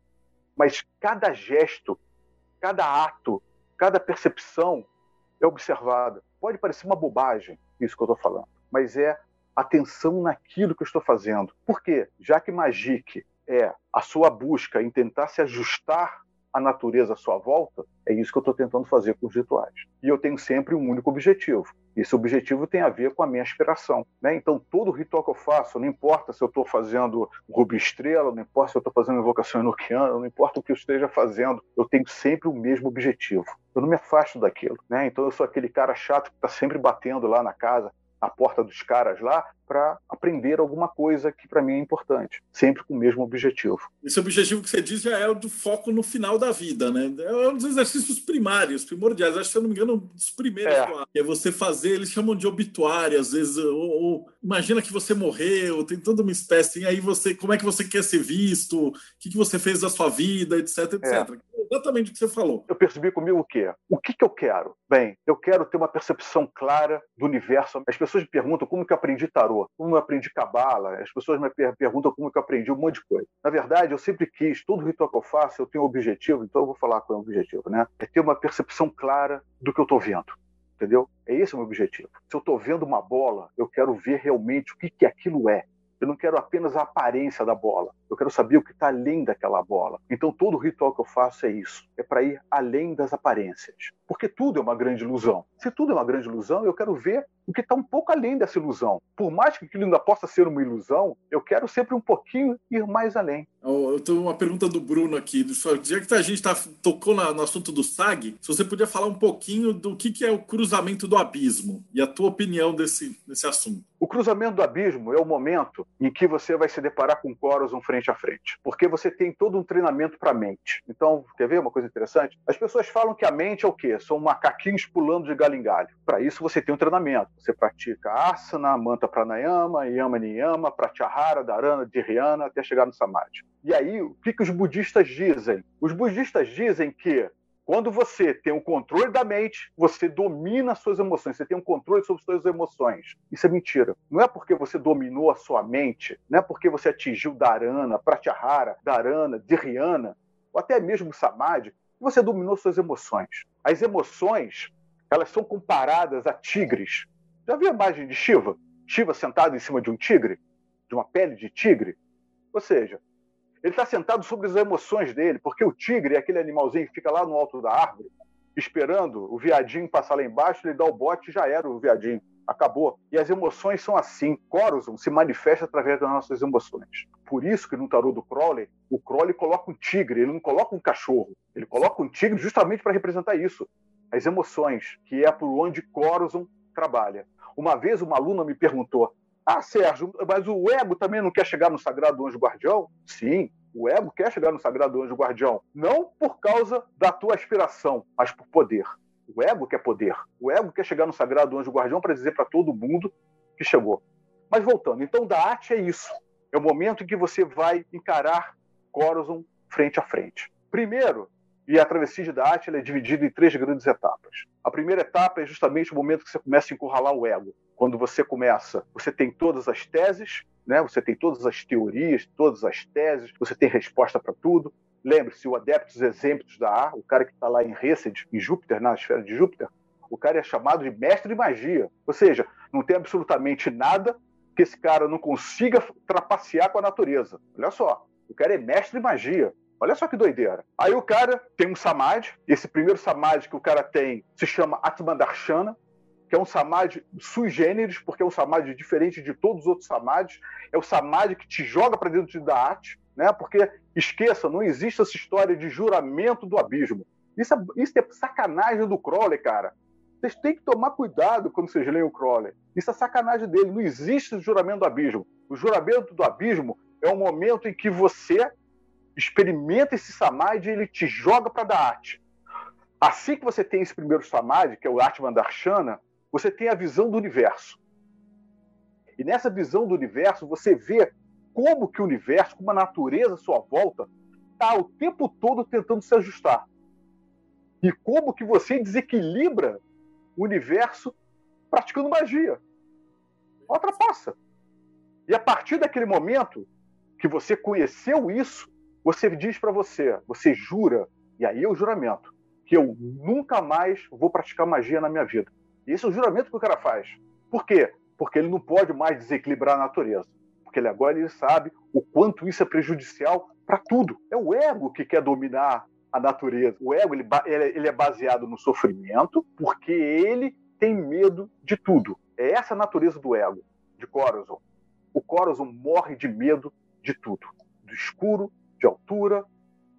mas cada gesto, cada ato, cada percepção é observada. Pode parecer uma bobagem isso que eu estou falando, mas é atenção naquilo que eu estou fazendo. Por quê? Já que Magic é a sua busca em tentar se ajustar à natureza à sua volta, é isso que eu estou tentando fazer com os rituais. E eu tenho sempre um único objetivo. Esse objetivo tem a ver com a minha aspiração. Né? Então, todo ritual que eu faço, não importa se eu estou fazendo rubi estrela, não importa se eu estou fazendo invocação enoquiana, não importa o que eu esteja fazendo, eu tenho sempre o mesmo objetivo. Eu não me afasto daquilo. Né? Então, eu sou aquele cara chato que está sempre batendo lá na casa a porta dos caras lá para aprender alguma coisa que para mim é importante, sempre com o mesmo objetivo. Esse objetivo que você diz já é o do foco no final da vida, né? É um dos exercícios primários, primordiais. Acho que, se eu não me engano, um dos primeiros. É. é você fazer, eles chamam de obituário, às vezes, ou, ou, imagina que você morreu, tem toda uma espécie, e aí você, como é que você quer ser visto, o que, que você fez da sua vida, etc, etc. É exatamente o que você falou. Eu percebi comigo o quê? O que, que eu quero? Bem, eu quero ter uma percepção clara do universo. As pessoas me perguntam como que eu aprendi tarô, como eu aprendi cabala, as pessoas me perguntam como eu aprendi um monte de coisa. Na verdade, eu sempre quis, todo ritual que eu faço, eu tenho um objetivo, então eu vou falar qual é o objetivo, né? É ter uma percepção clara do que eu estou vendo entendeu? É esse o meu objetivo. Se eu estou vendo uma bola, eu quero ver realmente o que, que aquilo é. Eu não quero apenas a aparência da bola. Eu quero saber o que está além daquela bola. Então todo ritual que eu faço é isso. É para ir além das aparências. Porque tudo é uma grande ilusão. Se tudo é uma grande ilusão, eu quero ver o que está um pouco além dessa ilusão. Por mais que aquilo ainda possa ser uma ilusão, eu quero sempre um pouquinho ir mais além. Eu tenho uma pergunta do Bruno aqui. Já que a gente tá, tocou no assunto do SAG, se você podia falar um pouquinho do que, que é o cruzamento do abismo e a tua opinião desse, desse assunto. O cruzamento do abismo é o momento em que você vai se deparar com coros um frente a frente, porque você tem todo um treinamento para a mente. Então, quer ver uma coisa interessante? As pessoas falam que a mente é o quê? São macaquinhos pulando de galho em galho. Para isso, você tem um treinamento. Você pratica asana, manta pranayama, yama niyama, pratyahara, dharana, dhyana, até chegar no samadhi. E aí, o que, que os budistas dizem? Os budistas dizem que quando você tem o controle da mente, você domina as suas emoções, você tem um controle sobre as suas emoções. Isso é mentira. Não é porque você dominou a sua mente, não é porque você atingiu Dharana, Pratyahara, Dharana, Dhyana, ou até mesmo Samadhi, que você dominou suas emoções. As emoções, elas são comparadas a tigres. Já viu a imagem de Shiva? Shiva sentado em cima de um tigre? De uma pele de tigre? Ou seja, ele está sentado sobre as emoções dele, porque o tigre é aquele animalzinho que fica lá no alto da árvore, esperando o viadinho passar lá embaixo, ele dá o bote e já era o viadinho. Acabou. E as emoções são assim. Coruscant se manifesta através das nossas emoções. Por isso que no tarô do Crowley, o Crowley coloca um tigre, ele não coloca um cachorro. Ele coloca um tigre justamente para representar isso. As emoções, que é por onde Coruscant trabalha. Uma vez uma aluna me perguntou: ah, Sérgio, mas o ego também não quer chegar no Sagrado Anjo Guardião? Sim, o ego quer chegar no Sagrado Anjo Guardião. Não por causa da tua aspiração, mas por poder. O ego quer poder. O ego quer chegar no Sagrado Anjo Guardião para dizer para todo mundo que chegou. Mas voltando, então da arte é isso. É o momento em que você vai encarar Corozon frente a frente. Primeiro, e a travessia da arte é dividida em três grandes etapas. A primeira etapa é justamente o momento que você começa a encurralar o ego quando você começa, você tem todas as teses, né? você tem todas as teorias, todas as teses, você tem resposta para tudo. Lembre-se, o Adeptus Exemplos da A, o cara que está lá em Resed, em Júpiter, na esfera de Júpiter, o cara é chamado de mestre de magia. Ou seja, não tem absolutamente nada que esse cara não consiga trapacear com a natureza. Olha só, o cara é mestre de magia. Olha só que doideira. Aí o cara tem um samadhi, esse primeiro samadhi que o cara tem se chama Atmandarshana, que é um samadhi sui generis, porque é um samadhi diferente de todos os outros samadhis, é o samadhi que te joga para dentro da arte, né? Porque esqueça, não existe essa história de juramento do abismo. Isso é, isso é sacanagem do Crowley, cara. Vocês têm que tomar cuidado quando vocês leem o Crowley. Isso é sacanagem dele. Não existe juramento do abismo. O juramento do abismo é um momento em que você experimenta esse samadhi e ele te joga para dar arte. Assim que você tem esse primeiro samadhi, que é o Atman Darshana, você tem a visão do universo. E nessa visão do universo, você vê como que o universo, como a natureza à sua volta, está o tempo todo tentando se ajustar. E como que você desequilibra o universo praticando magia. Ultrapassa. E a partir daquele momento que você conheceu isso, você diz para você, você jura, e aí é o juramento, que eu nunca mais vou praticar magia na minha vida. Esse é o juramento que o cara faz. Por quê? Porque ele não pode mais desequilibrar a natureza. Porque ele agora ele sabe o quanto isso é prejudicial para tudo. É o ego que quer dominar a natureza. O ego ele, ele é baseado no sofrimento porque ele tem medo de tudo. É essa a natureza do ego, de Corazon. O Corazon morre de medo de tudo. Do escuro, de altura,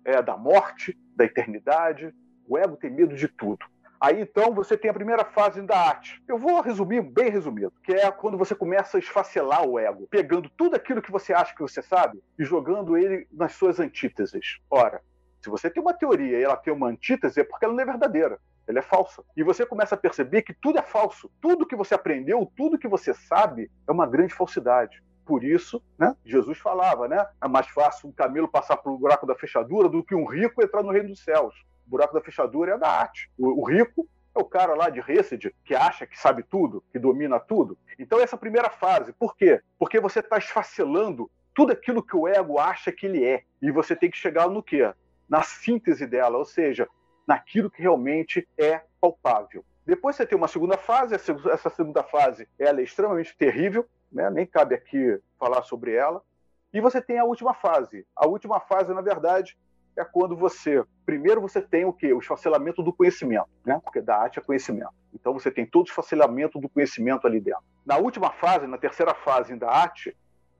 é, da morte, da eternidade. O ego tem medo de tudo. Aí então você tem a primeira fase da arte. Eu vou resumir bem resumido, que é quando você começa a esfacelar o ego, pegando tudo aquilo que você acha que você sabe e jogando ele nas suas antíteses. Ora, se você tem uma teoria e ela tem uma antítese, é porque ela não é verdadeira. Ela é falsa. E você começa a perceber que tudo é falso. Tudo que você aprendeu, tudo que você sabe, é uma grande falsidade. Por isso, né, Jesus falava, né? É mais fácil um camelo passar pelo buraco da fechadura do que um rico entrar no reino dos céus buraco da fechadura é da arte. O, o rico é o cara lá de Resed que acha que sabe tudo, que domina tudo. Então, essa primeira fase, por quê? Porque você está esfacelando tudo aquilo que o ego acha que ele é. E você tem que chegar no quê? Na síntese dela, ou seja, naquilo que realmente é palpável. Depois você tem uma segunda fase, essa segunda fase ela é extremamente terrível, né? nem cabe aqui falar sobre ela, E você tem a última fase. A última fase, na verdade, é quando você. Primeiro você tem o quê? O esfacelamento do conhecimento, né? Porque da arte é conhecimento. Então você tem todo o esfacelamento do conhecimento ali dentro. Na última fase, na terceira fase da arte,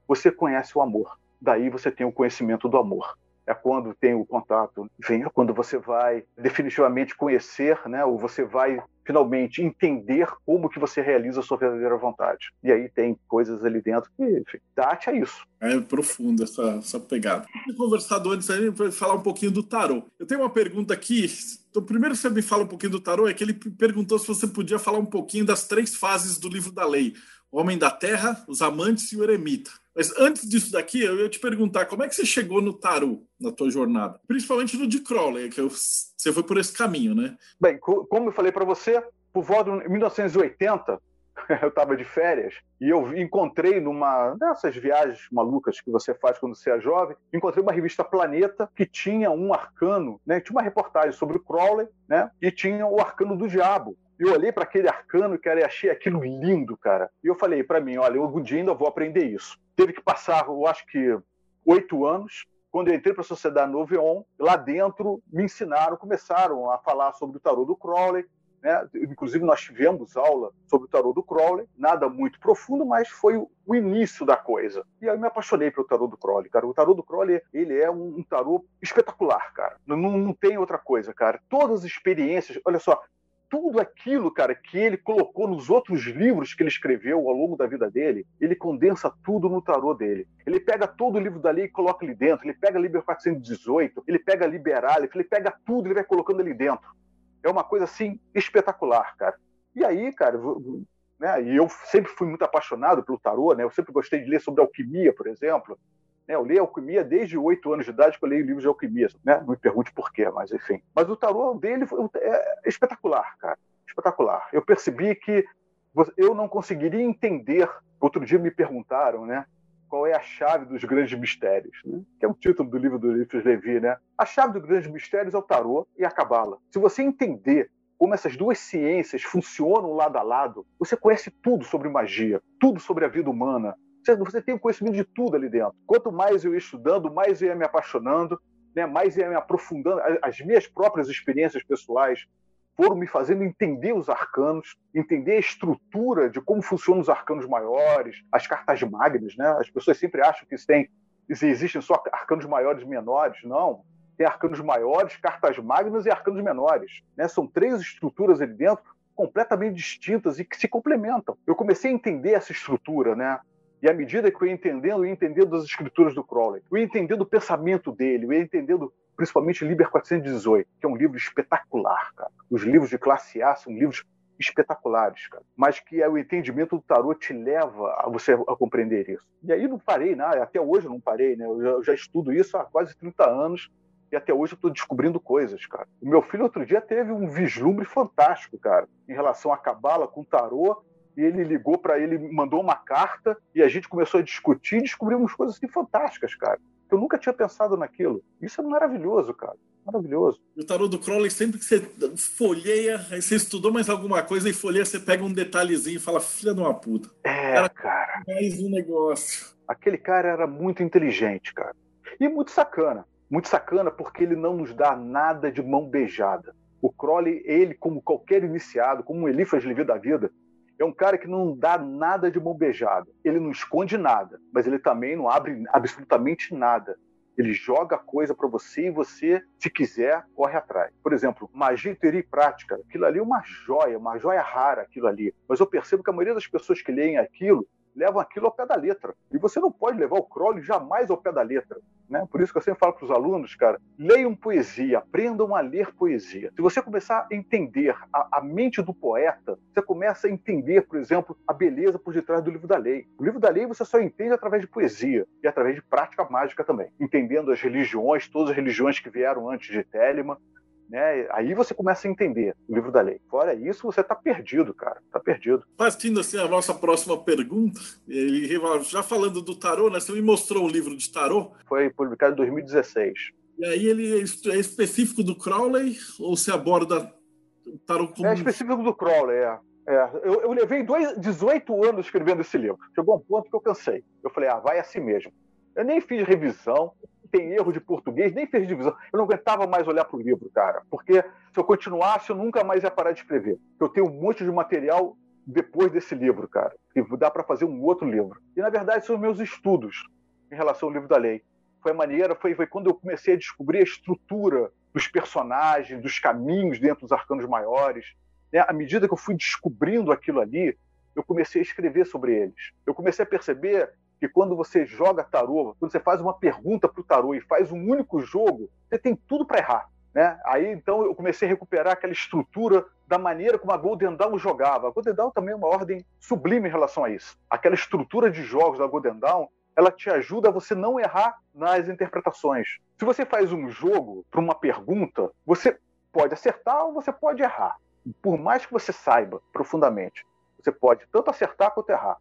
você conhece o amor. Daí você tem o conhecimento do amor é quando tem o contato, enfim, é quando você vai definitivamente conhecer, né, ou você vai finalmente entender como que você realiza a sua verdadeira vontade. E aí tem coisas ali dentro que, enfim, Date é isso. É profundo essa, essa pegada. Conversado antes aí falar um pouquinho do tarô. Eu tenho uma pergunta aqui. Então, primeiro você me fala um pouquinho do tarô, é que ele perguntou se você podia falar um pouquinho das três fases do livro da lei: o homem da terra, os amantes e o eremita. Mas antes disso daqui, eu ia te perguntar como é que você chegou no tarô na tua jornada, principalmente no de Crowley, que eu, você foi por esse caminho, né? Bem, como eu falei para você, por volta de 1980, eu estava de férias e eu encontrei numa dessas viagens malucas que você faz quando você é jovem, encontrei uma revista Planeta que tinha um arcano, né? Tinha uma reportagem sobre o Crowley, né? E tinha o arcano do diabo. Eu olhei para aquele arcano, cara, e achei aquilo lindo, cara. E eu falei para mim, olha, algum dia ainda vou aprender isso teve que passar, eu acho que, oito anos. Quando eu entrei para a Sociedade Noveon, lá dentro me ensinaram, começaram a falar sobre o tarô do Crowley. Né? Inclusive, nós tivemos aula sobre o tarô do Crowley, nada muito profundo, mas foi o início da coisa. E aí eu me apaixonei pelo tarô do Crowley, cara. O tarô do Crowley, ele é um, um tarô espetacular, cara. Não, não tem outra coisa, cara. Todas as experiências, olha só, tudo aquilo, cara, que ele colocou nos outros livros que ele escreveu ao longo da vida dele, ele condensa tudo no tarô dele. Ele pega todo o livro da lei e coloca ali dentro. Ele pega Liber 418, ele pega Liberal, ele pega tudo, ele vai colocando ali dentro. É uma coisa assim espetacular, cara. E aí, cara, né, e eu sempre fui muito apaixonado pelo tarô, né? Eu sempre gostei de ler sobre alquimia, por exemplo. Né? Eu leio alquimia desde oito anos de idade que eu leio livros de alquimia. Né? Não me pergunte por quê, mas enfim. Mas o tarô dele é espetacular, cara. Espetacular. Eu percebi que eu não conseguiria entender. Outro dia me perguntaram, né? Qual é a chave dos grandes mistérios? Né? Que é o título do livro do Livros Levi, né? A chave dos grandes mistérios é o tarô e a cabala. Se você entender como essas duas ciências funcionam lado a lado, você conhece tudo sobre magia, tudo sobre a vida humana, você tem o conhecimento de tudo ali dentro. Quanto mais eu ia estudando, mais eu ia me apaixonando, né, mais ia me aprofundando. As minhas próprias experiências pessoais foram me fazendo entender os arcanos, entender a estrutura de como funcionam os arcanos maiores, as cartas magnas. Né? As pessoas sempre acham que tem, existem só arcanos maiores e menores. Não. Tem arcanos maiores, cartas magnas e arcanos menores. Né? São três estruturas ali dentro completamente distintas e que se complementam. Eu comecei a entender essa estrutura, né? E à medida que eu ia entendendo, eu ia entendendo as escrituras do Crowley, eu ia entendendo o pensamento dele, eu ia entendendo principalmente Liber 418, que é um livro espetacular, cara. Os livros de classe A são livros espetaculares, cara. Mas que o entendimento do tarô te leva a você a compreender isso. E aí não parei, né? até hoje não parei, né? Eu já, eu já estudo isso há quase 30 anos e até hoje eu estou descobrindo coisas, cara. O meu filho outro dia teve um vislumbre fantástico, cara, em relação a cabala com tarô e ele ligou para ele, mandou uma carta e a gente começou a discutir e descobrimos coisas assim fantásticas, cara. Eu nunca tinha pensado naquilo. Isso é maravilhoso, cara. Maravilhoso. O tarô do Crowley, sempre que você folheia, aí você estudou mais alguma coisa e folheia, você pega um detalhezinho e fala, filha de uma puta. É, cara. cara. Mais um negócio. Aquele cara era muito inteligente, cara. E muito sacana. Muito sacana porque ele não nos dá nada de mão beijada. O Crowley, ele, como qualquer iniciado, como um Elifas Levi da vida, é um cara que não dá nada de mão beijada. Ele não esconde nada, mas ele também não abre absolutamente nada. Ele joga coisa para você e você, se quiser, corre atrás. Por exemplo, magia, teoria e prática. Aquilo ali é uma joia, uma joia rara aquilo ali. Mas eu percebo que a maioria das pessoas que leem aquilo levam aquilo ao pé da letra. E você não pode levar o Crowley jamais ao pé da letra. Né? Por isso que eu sempre falo para os alunos, cara, leiam poesia, aprendam a ler poesia. Se você começar a entender a, a, mente do poeta, você começa a entender, por exemplo, a beleza por detrás do livro da lei. O livro da lei você só entende através de poesia e através de prática mágica também, entendendo as religiões, todas as religiões que vieram antes de Telemann, né? Aí você começa a entender o livro da lei. Fora isso, você está perdido, cara. Está perdido. Partindo assim a nossa próxima pergunta, ele, já falando do tarô, né? Você me mostrou um livro de tarô? Foi publicado em 2016. E aí ele é específico do Crowley ou se aborda o tarô como... É específico do Crowley, é. É, eu, eu, levei dois, 18 anos escrevendo esse livro. Chegou um ponto que eu cansei. Eu falei, ah, vai assim mesmo. Eu nem fiz revisão, tem erro de português, nem fiz divisão. Eu não aguentava mais olhar para o livro, cara, porque se eu continuasse, eu nunca mais ia parar de escrever. Eu tenho um monte de material depois desse livro, cara, que dá para fazer um outro livro. E na verdade são meus estudos em relação ao livro da lei. Foi maneira, foi, foi quando eu comecei a descobrir a estrutura dos personagens, dos caminhos dentro dos arcanos maiores. Né? À medida que eu fui descobrindo aquilo ali, eu comecei a escrever sobre eles. Eu comecei a perceber que quando você joga tarô, quando você faz uma pergunta para o tarô e faz um único jogo, você tem tudo para errar. Né? Aí então eu comecei a recuperar aquela estrutura da maneira como a Golden Dawn jogava. A Golden Dawn também é uma ordem sublime em relação a isso. Aquela estrutura de jogos da Golden Dawn, ela te ajuda a você não errar nas interpretações. Se você faz um jogo para uma pergunta, você pode acertar ou você pode errar. Por mais que você saiba profundamente, você pode tanto acertar quanto errar.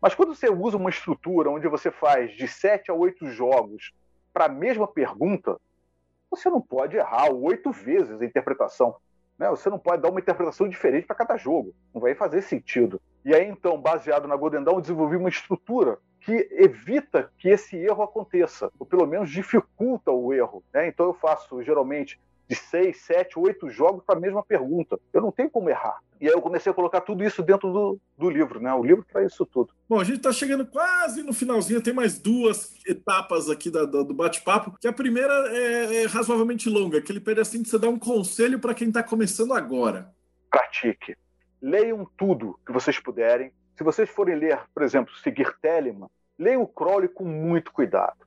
Mas quando você usa uma estrutura onde você faz de sete a oito jogos para a mesma pergunta, você não pode errar oito vezes a interpretação. Né? Você não pode dar uma interpretação diferente para cada jogo. Não vai fazer sentido. E aí, então, baseado na Golden Dawn, eu desenvolvi uma estrutura que evita que esse erro aconteça, ou pelo menos dificulta o erro. Né? Então, eu faço geralmente de seis, sete, oito jogos para a mesma pergunta. Eu não tenho como errar. E aí eu comecei a colocar tudo isso dentro do, do livro, né? O livro traz isso tudo. Bom, a gente está chegando quase no finalzinho, tem mais duas etapas aqui da, da, do bate-papo, que a primeira é, é, razoavelmente longa, aquele pedacinho que você dá um conselho para quem está começando agora. Pratique. Leiam tudo que vocês puderem. Se vocês forem ler, por exemplo, seguir Telemann, leiam o Crowley com muito cuidado.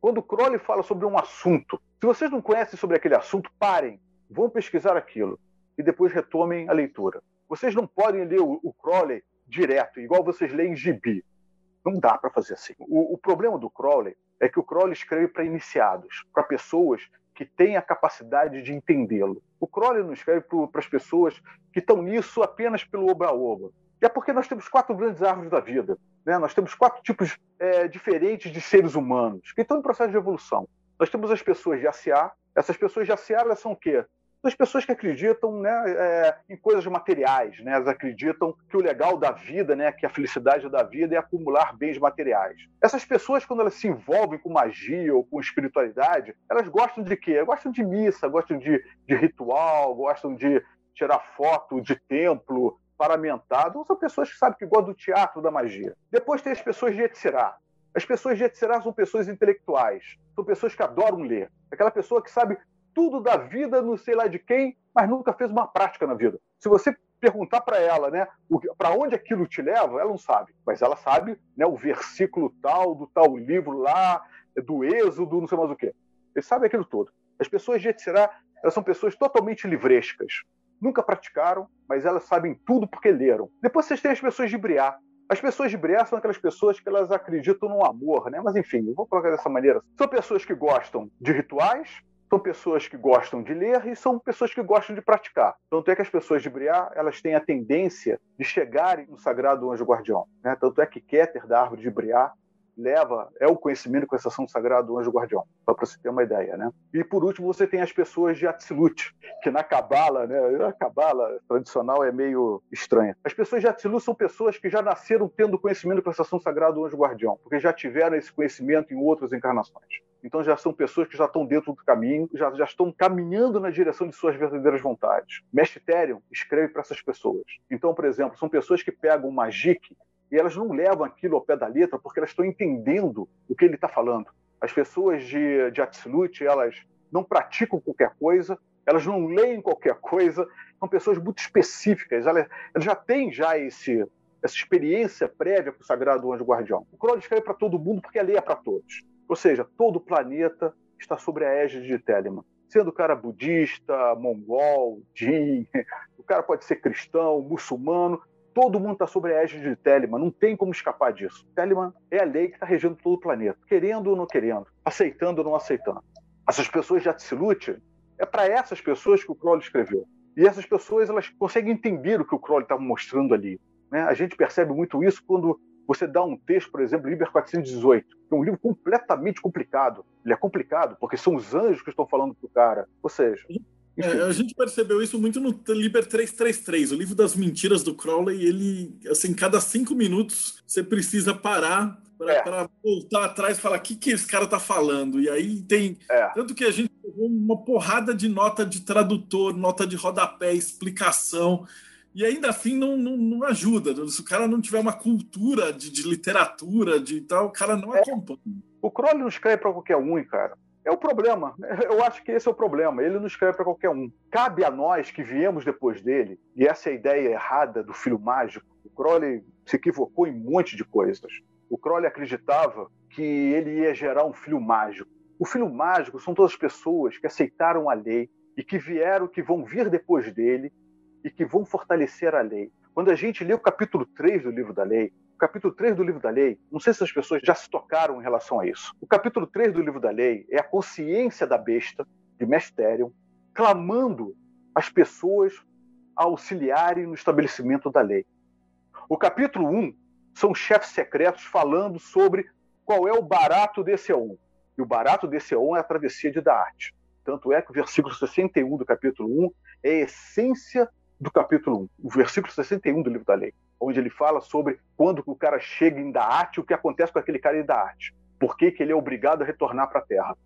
Quando o Crowley fala sobre um assunto, se vocês não conhecem sobre aquele assunto, parem, vão pesquisar aquilo e depois retomem a leitura. Vocês não podem ler o, o Crowley direto, igual vocês leem gibi. Não dá para fazer assim. O, o, problema do Crowley é que o Crowley escreve para iniciados, para pessoas que têm a capacidade de entendê-lo. O Crowley não escreve para as pessoas que estão nisso apenas pelo oba-oba. É porque nós temos quatro grandes árvores da vida. Né? Nós temos quatro tipos é, diferentes de seres humanos que estão em processo de evolução. Nós temos as pessoas de ACA. Essas pessoas de ACA elas são o quê? As pessoas que acreditam né, é, em coisas materiais, né? elas acreditam que o legal da vida, né, que a felicidade da vida é acumular bens materiais. Essas pessoas, quando elas se envolvem com magia ou com espiritualidade, elas gostam de quê? Gostam de missa, gostam de, de ritual, gostam de tirar foto de templo paramentado. São pessoas que sabem que gostam do teatro da magia. Depois tem as pessoas de Etzirá. As pessoas de Etzirá são pessoas intelectuais, são pessoas que adoram ler. Aquela pessoa que sabe tudo da vida, não sei lá de quem, mas nunca fez uma prática na vida. Se você perguntar para ela, né, para onde aquilo te leva, ela não sabe, mas ela sabe, né, o versículo tal do tal livro lá, do Êxodo, não sei mais o quê. Ele sabe aquilo todo. As pessoas de Etzirá, elas são pessoas totalmente livrescas. Nunca praticaram, mas elas sabem tudo porque leram. Depois vocês têm as pessoas de Briar. As pessoas de Briar são aquelas pessoas que elas acreditam no amor, né? Mas enfim, eu vou colocar dessa maneira. São pessoas que gostam de rituais, são pessoas que gostam de ler e são pessoas que gostam de praticar. Tanto é que as pessoas de Briar, elas têm a tendência de chegarem no sagrado anjo guardião. Né? Tanto é que Keter, da árvore de Briar, leva é o conhecimento com essa ação sagrada do anjo guardião, só para você ter uma ideia, né? E por último, você tem as pessoas de Atzilut, que na cabala, né, a cabala tradicional é meio estranha. As pessoas de Atzilut são pessoas que já nasceram tendo conhecimento com essa ação sagrada do anjo guardião, porque já tiveram esse conhecimento em outras encarnações. Então já são pessoas que já estão dentro do caminho, já, já estão caminhando na direção de suas verdadeiras vontades. Mestre Therion escreve para essas pessoas. Então, por exemplo, são pessoas que pegam magic e elas não levam aquilo ao pé da letra porque elas estão entendendo o que ele está falando. As pessoas de, de Absolute, elas não praticam qualquer coisa, elas não leem qualquer coisa, são pessoas muito específicas, elas, elas já têm já esse, essa experiência prévia para o Sagrado Anjo Guardião. O Crowley escreve para todo mundo porque a lei é para todos. Ou seja, todo o planeta está sobre a égide de Telemann. Sendo o cara budista, mongol, jin, o cara pode ser cristão, muçulmano, Todo mundo está sobre a égide de Telemann, não tem como escapar disso. Telemann é a lei que está regendo todo o planeta, querendo ou não querendo, aceitando ou não aceitando. Essas pessoas de Atsilute, é para essas pessoas que o Crowley escreveu. E essas pessoas elas conseguem entender o que o Crowley estava mostrando ali. Né? A gente percebe muito isso quando você dá um texto, por exemplo, Liber 418, que é um livro completamente complicado. Ele é complicado porque são os anjos que estão falando para o cara. Ou seja, É, a gente percebeu isso muito no Liber 333, o livro das mentiras do Crowley. Ele, assim, cada cinco minutos você precisa parar para é. voltar atrás e falar o que, que esse cara tá falando. E aí tem. É. Tanto que a gente pegou uma porrada de nota de tradutor, nota de rodapé, explicação. E ainda assim não, não, não ajuda. Se o cara não tiver uma cultura de, de literatura, de tal, o cara não é. acompanha. O Crowley não escreve para qualquer um, cara. É o problema. Eu acho que esse é o problema. Ele não escreve para qualquer um. Cabe a nós que viemos depois dele, e essa é ideia errada do filho mágico. O Crowley se equivocou em um monte de coisas. O Crowley acreditava que ele ia gerar um filho mágico. O filho mágico são todas as pessoas que aceitaram a lei e que vieram, que vão vir depois dele e que vão fortalecer a lei. Quando a gente lê o capítulo 3 do livro da lei, capítulo 3 do livro da lei, não sei se as pessoas já se tocaram em relação a isso. O capítulo 3 do livro da lei é a consciência da besta, de Mesterium, clamando as pessoas a auxiliarem no estabelecimento da lei. O capítulo 1 são chefes secretos falando sobre qual é o barato desse E1. E o barato desse E1 é a travessia de Daarte. Tanto é que o versículo 61 do capítulo 1 é a essência do capítulo 1, o versículo 61 do livro da lei, onde ele fala sobre quando o cara chega em Daarte, o que acontece com aquele cara em Daarte. Por que, que ele é obrigado a retornar para a Terra,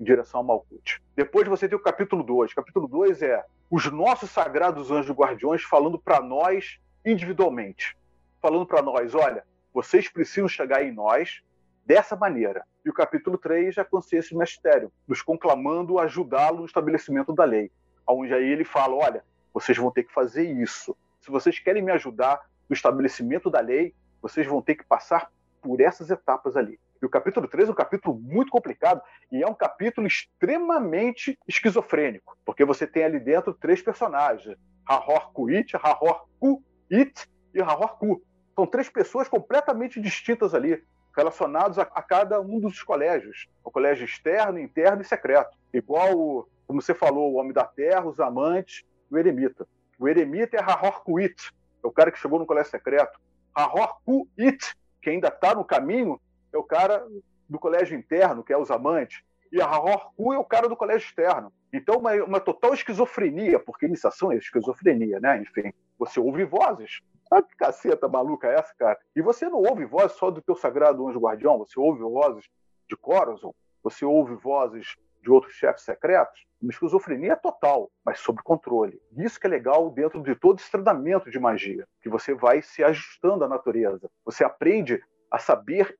em direção a Malkuth. Depois você tem o capítulo 2. O capítulo 2 é os nossos sagrados anjos guardiões falando para nós individualmente falando para nós: olha, vocês precisam chegar em nós dessa maneira. E o capítulo 3 é a consciência do mistério, nos conclamando a ajudá-lo no estabelecimento da lei. Onde aí ele fala: olha, vocês vão ter que fazer isso. Se vocês querem me ajudar estabelecimento da lei, vocês vão ter que passar por essas etapas ali. E o capítulo 3 é um capítulo muito complicado e é um capítulo extremamente esquizofrênico, porque você tem ali dentro três personagens: Rahor Kuit, Rahor Kuit e Rahor Ku. São três pessoas completamente distintas ali, relacionados a, a cada um dos colégios. O colégio externo, interno e secreto. Igual, como você falou, o Homem da Terra, os amantes e o Eremita. O Eremita é Rahor Kuit, é o cara que chegou no colégio secreto. Rahor Kuit, que ainda está no caminho, é o cara do colégio interno, que é os amantes. E a Rahor é o cara do colégio externo. Então, uma, uma total esquizofrenia, porque iniciação é esquizofrenia, né? Enfim, você ouve vozes, ah, que caceta maluca é essa, cara? E você não ouve voz só do teu sagrado anjo guardião, você ouve vozes de Corazon, você ouve vozes de outros chefes secretos. Uma esquizofrenia total, mas sob controle. Isso que é legal dentro de todo esse treinamento de magia, que você vai se ajustando à natureza. Você aprende a saber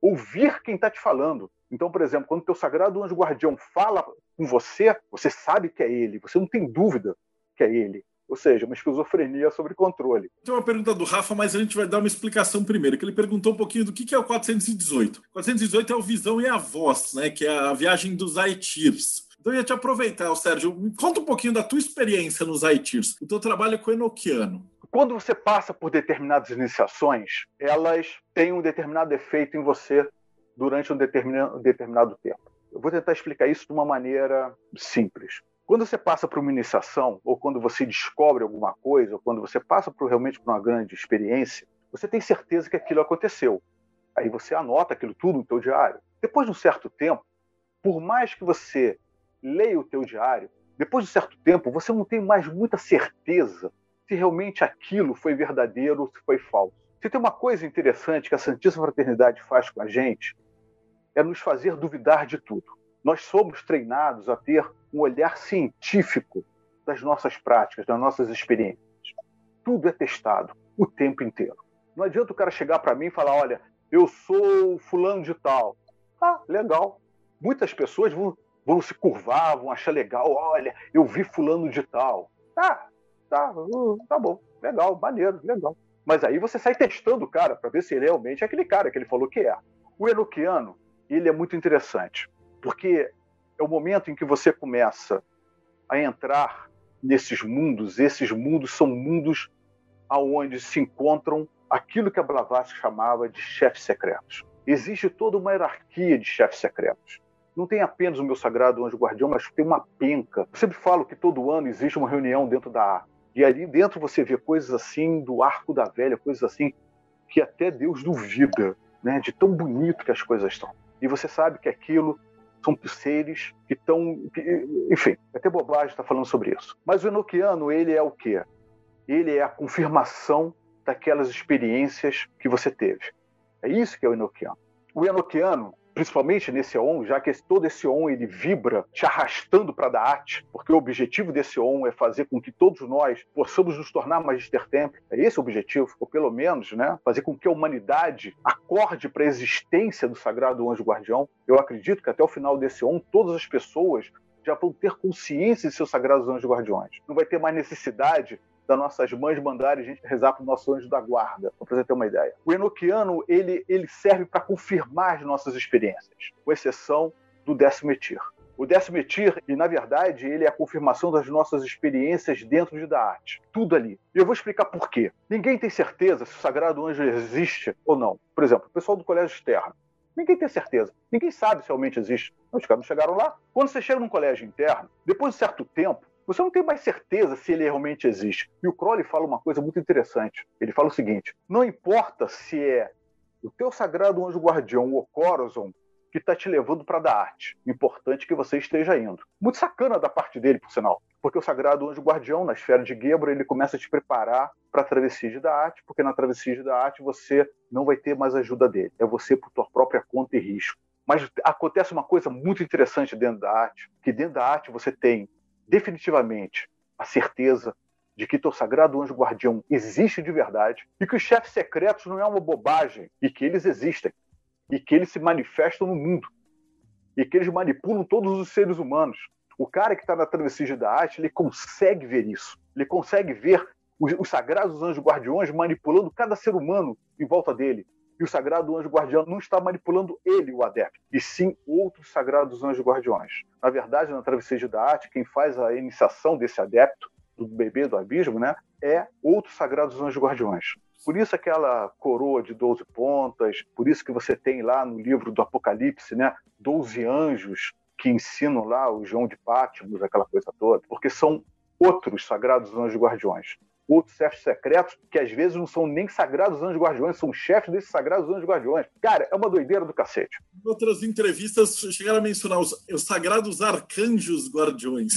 ouvir quem está te falando. Então, por exemplo, quando o teu sagrado anjo guardião fala com você, você sabe que é ele, você não tem dúvida que é ele. Ou seja, uma esquizofrenia sobre controle. Tem uma pergunta do Rafa, mas a gente vai dar uma explicação primeiro, que ele perguntou um pouquinho do que é o 418. O 418 é o Visão e a Voz, né, que é a viagem dos Aetirs. Então eu ia te aproveitar, Sérgio, me conta um pouquinho da tua experiência nos Aetirs, o teu trabalho com o Enochiano. Quando você passa por determinadas iniciações, elas têm um determinado efeito em você durante um determinado tempo. Eu vou tentar explicar isso de uma maneira simples. Quando você passa por uma iniciação, ou quando você descobre alguma coisa, ou quando você passa por realmente por uma grande experiência, você tem certeza que aquilo aconteceu. Aí você anota aquilo tudo no teu diário. Depois de um certo tempo, por mais que você leia o teu diário, depois de um certo tempo, você não tem mais muita certeza se realmente aquilo foi verdadeiro ou se foi falso. Se tem uma coisa interessante que a Santíssima Fraternidade faz com a gente, é nos fazer duvidar de tudo. Nós somos treinados a ter um olhar científico das nossas práticas, das nossas experiências. Tudo é testado o tempo inteiro. Não adianta o cara chegar para mim e falar: olha, eu sou fulano de tal. Ah, legal. Muitas pessoas vão, vão se curvar, vão achar legal. Olha, eu vi fulano de tal. Ah, tá, uh, tá bom, legal, maneiro, legal. Mas aí você sai testando o cara para ver se ele realmente é aquele cara que ele falou que é. O Enochiano, ele é muito interessante porque é o momento em que você começa a entrar nesses mundos. Esses mundos são mundos aonde se encontram aquilo que a Blavatsky chamava de chefes secretos. Existe toda uma hierarquia de chefes secretos. Não tem apenas o meu sagrado anjo guardião, mas tem uma penca. Eu sempre falo que todo ano existe uma reunião dentro da arca. E ali dentro você vê coisas assim do arco da velha, coisas assim que até Deus duvida, né, de tão bonito que as coisas estão. E você sabe que aquilo são seres que estão. Enfim, é até bobagem estar falando sobre isso. Mas o Enochiano, ele é o quê? Ele é a confirmação daquelas experiências que você teve. É isso que é o Enochiano. O Enochiano, principalmente nesse ON, já que todo esse ON ele vibra te arrastando para Daat, porque o objetivo desse ON é fazer com que todos nós possamos nos tornar Magister Tempo. É esse o objetivo, ou pelo menos, né, fazer com que a humanidade acorde para a existência do Sagrado Anjo Guardião. Eu acredito que até o final desse ON, todas as pessoas já vão ter consciência de seus sagrados anjos guardiões. Não vai ter mais necessidade das nossas mães mandarem a gente rezar para o nosso anjo da guarda, para você ter uma ideia. O Enoquiano, ele, ele serve para confirmar as nossas experiências, com exceção do décimo etir. O décimo etir, e na verdade, ele é a confirmação das nossas experiências dentro de da arte. Tudo ali. E eu vou explicar por quê. Ninguém tem certeza se o sagrado anjo existe ou não. Por exemplo, o pessoal do colégio externo. Ninguém tem certeza. Ninguém sabe se realmente existe. Os caras não chegaram lá. Quando você chega num colégio interno, depois de certo tempo, você não tem mais certeza se ele realmente existe. E o Crowley fala uma coisa muito interessante. Ele fala o seguinte: não importa se é o teu sagrado anjo guardião, o Corazon, que está te levando para dar arte. Importante que você esteja indo. Muito sacana da parte dele, por sinal. Porque o sagrado anjo guardião, na esfera de Gebra, ele começa a te preparar para a travessia da arte, porque na travessia da arte você não vai ter mais ajuda dele. É você por tua própria conta e risco. Mas acontece uma coisa muito interessante dentro da arte, que dentro da arte você tem definitivamente a certeza de que teu sagrado anjo guardião existe de verdade e que os chefes secretos não é uma bobagem e que eles existem e que eles se manifestam no mundo e que eles manipulam todos os seres humanos. O cara que está na travessia da arte, ele consegue ver isso. Ele consegue ver os, os sagrados anjos guardiões manipulando cada ser humano em volta dele. E o sagrado anjo guardião não está manipulando ele, o adepto, e sim outros sagrados anjos guardiões. Na verdade, na travessia da arte, quem faz a iniciação desse adepto, do bebê do abismo, né, é outros sagrados anjos guardiões. Por isso aquela coroa de 12 pontas, por isso que você tem lá no livro do Apocalipse, né, 12 anjos que ensinam lá o João de Pátimos, aquela coisa toda, porque são outros sagrados anjos guardiões outros chefes secretos, que às vezes não são nem sagrados anjos guardiões, são chefes desses sagrados anjos guardiões. Cara, é uma doideira do cacete. Em outras entrevistas chegaram a mencionar os, os sagrados arcanjos guardiões.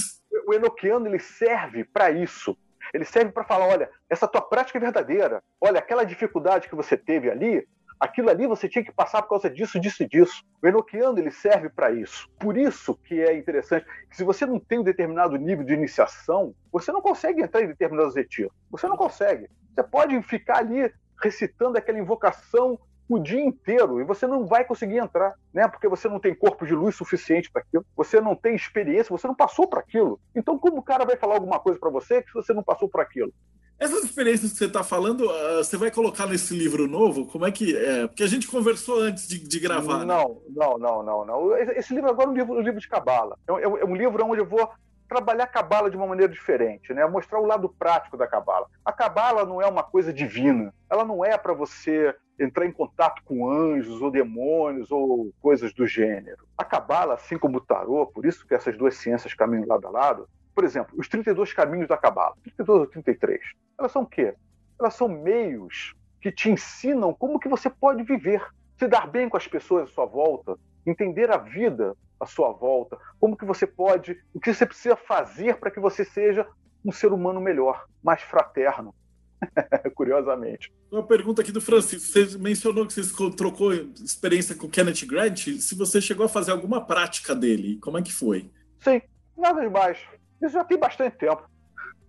O Enoquiano ele serve para isso. Ele serve para falar: olha, essa tua prática é verdadeira. Olha, aquela dificuldade que você teve ali, aquilo ali você tinha que passar por causa disso, disso e disso. O Enochiano ele serve para isso. Por isso que é interessante que se você não tem um determinado nível de iniciação, você não consegue entrar em determinados retiros. Você não consegue. Você pode ficar ali recitando aquela invocação o dia inteiro e você não vai conseguir entrar, né? Porque você não tem corpo de luz suficiente para aquilo, você não tem experiência, você não passou por aquilo. Então, como o cara vai falar alguma coisa para você se você não passou por aquilo? Essas experiências que você está falando, uh, você vai colocar nesse livro novo? Como é que é? Porque a gente conversou antes de, de gravar. Não, né? não, não, não, não. Esse livro agora é um livro, um livro de cabala. É, é, um livro onde eu vou trabalhar a cabala de uma maneira diferente, né? Mostrar o lado prático da cabala. A cabala não é uma coisa divina. Ela não é para você entrar em contato com anjos ou demônios ou coisas do gênero. A cabala, assim como o tarô, por isso que essas duas ciências caminham lado a lado, por exemplo, os 32 caminhos da Cabala, 32 ou 33, elas são o quê? Elas são meios que te ensinam como que você pode viver, se dar bem com as pessoas à sua volta, entender a vida à sua volta, como que você pode, o que você precisa fazer para que você seja um ser humano melhor, mais fraterno, curiosamente. Uma pergunta aqui do Francisco. Você mencionou que você trocou experiência com Kenneth Grant. Se você chegou a fazer alguma prática dele, como é que foi? Sim, nada demais. Isso já tem bastante tempo.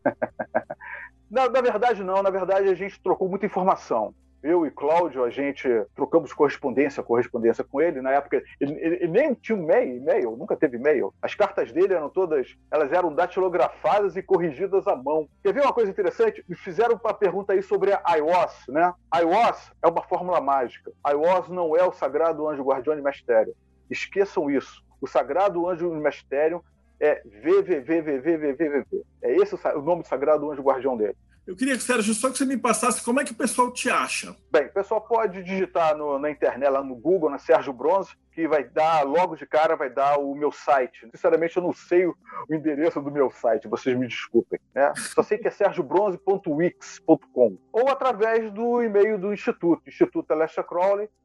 na, na, verdade, não. Na verdade, a gente trocou muita informação. Eu e Cláudio, a gente trocamos correspondência, correspondência com ele. Na época, ele, ele, ele nem tinha um e-mail, e-mail, nunca teve e-mail. As cartas dele eram todas, elas eram datilografadas e corrigidas à mão. Quer ver uma coisa interessante? Me fizeram uma pergunta aí sobre a IOS, né? A IOS é uma fórmula mágica. A IOS não é o sagrado anjo guardião de mistério. Esqueçam isso. O sagrado anjo de mistério é VVVVVVVV. É esse o nome do sagrado anjo guardião dele. Eu queria, Sérgio, só que você me passasse como é que o pessoal te acha. Bem, o pessoal pode digitar no, na internet, lá no Google, na Sérgio Bronze, que vai dar, logo de cara, vai dar o meu site. Sinceramente, eu não sei o, o endereço do meu site, vocês me desculpem. Né? Só sei que é sergiobronze.wix.com ou através do e-mail do Instituto, Instituto Alessia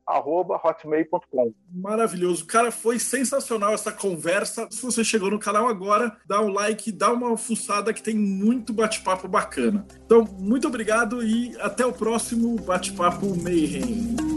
arroba hotmail.com. Maravilhoso. Cara, foi sensacional essa conversa. Se você chegou no canal agora, dá um like, dá uma fuçada que tem muito bate-papo bacana. Então, muito obrigado e até o próximo Bate-Papo Mayhem.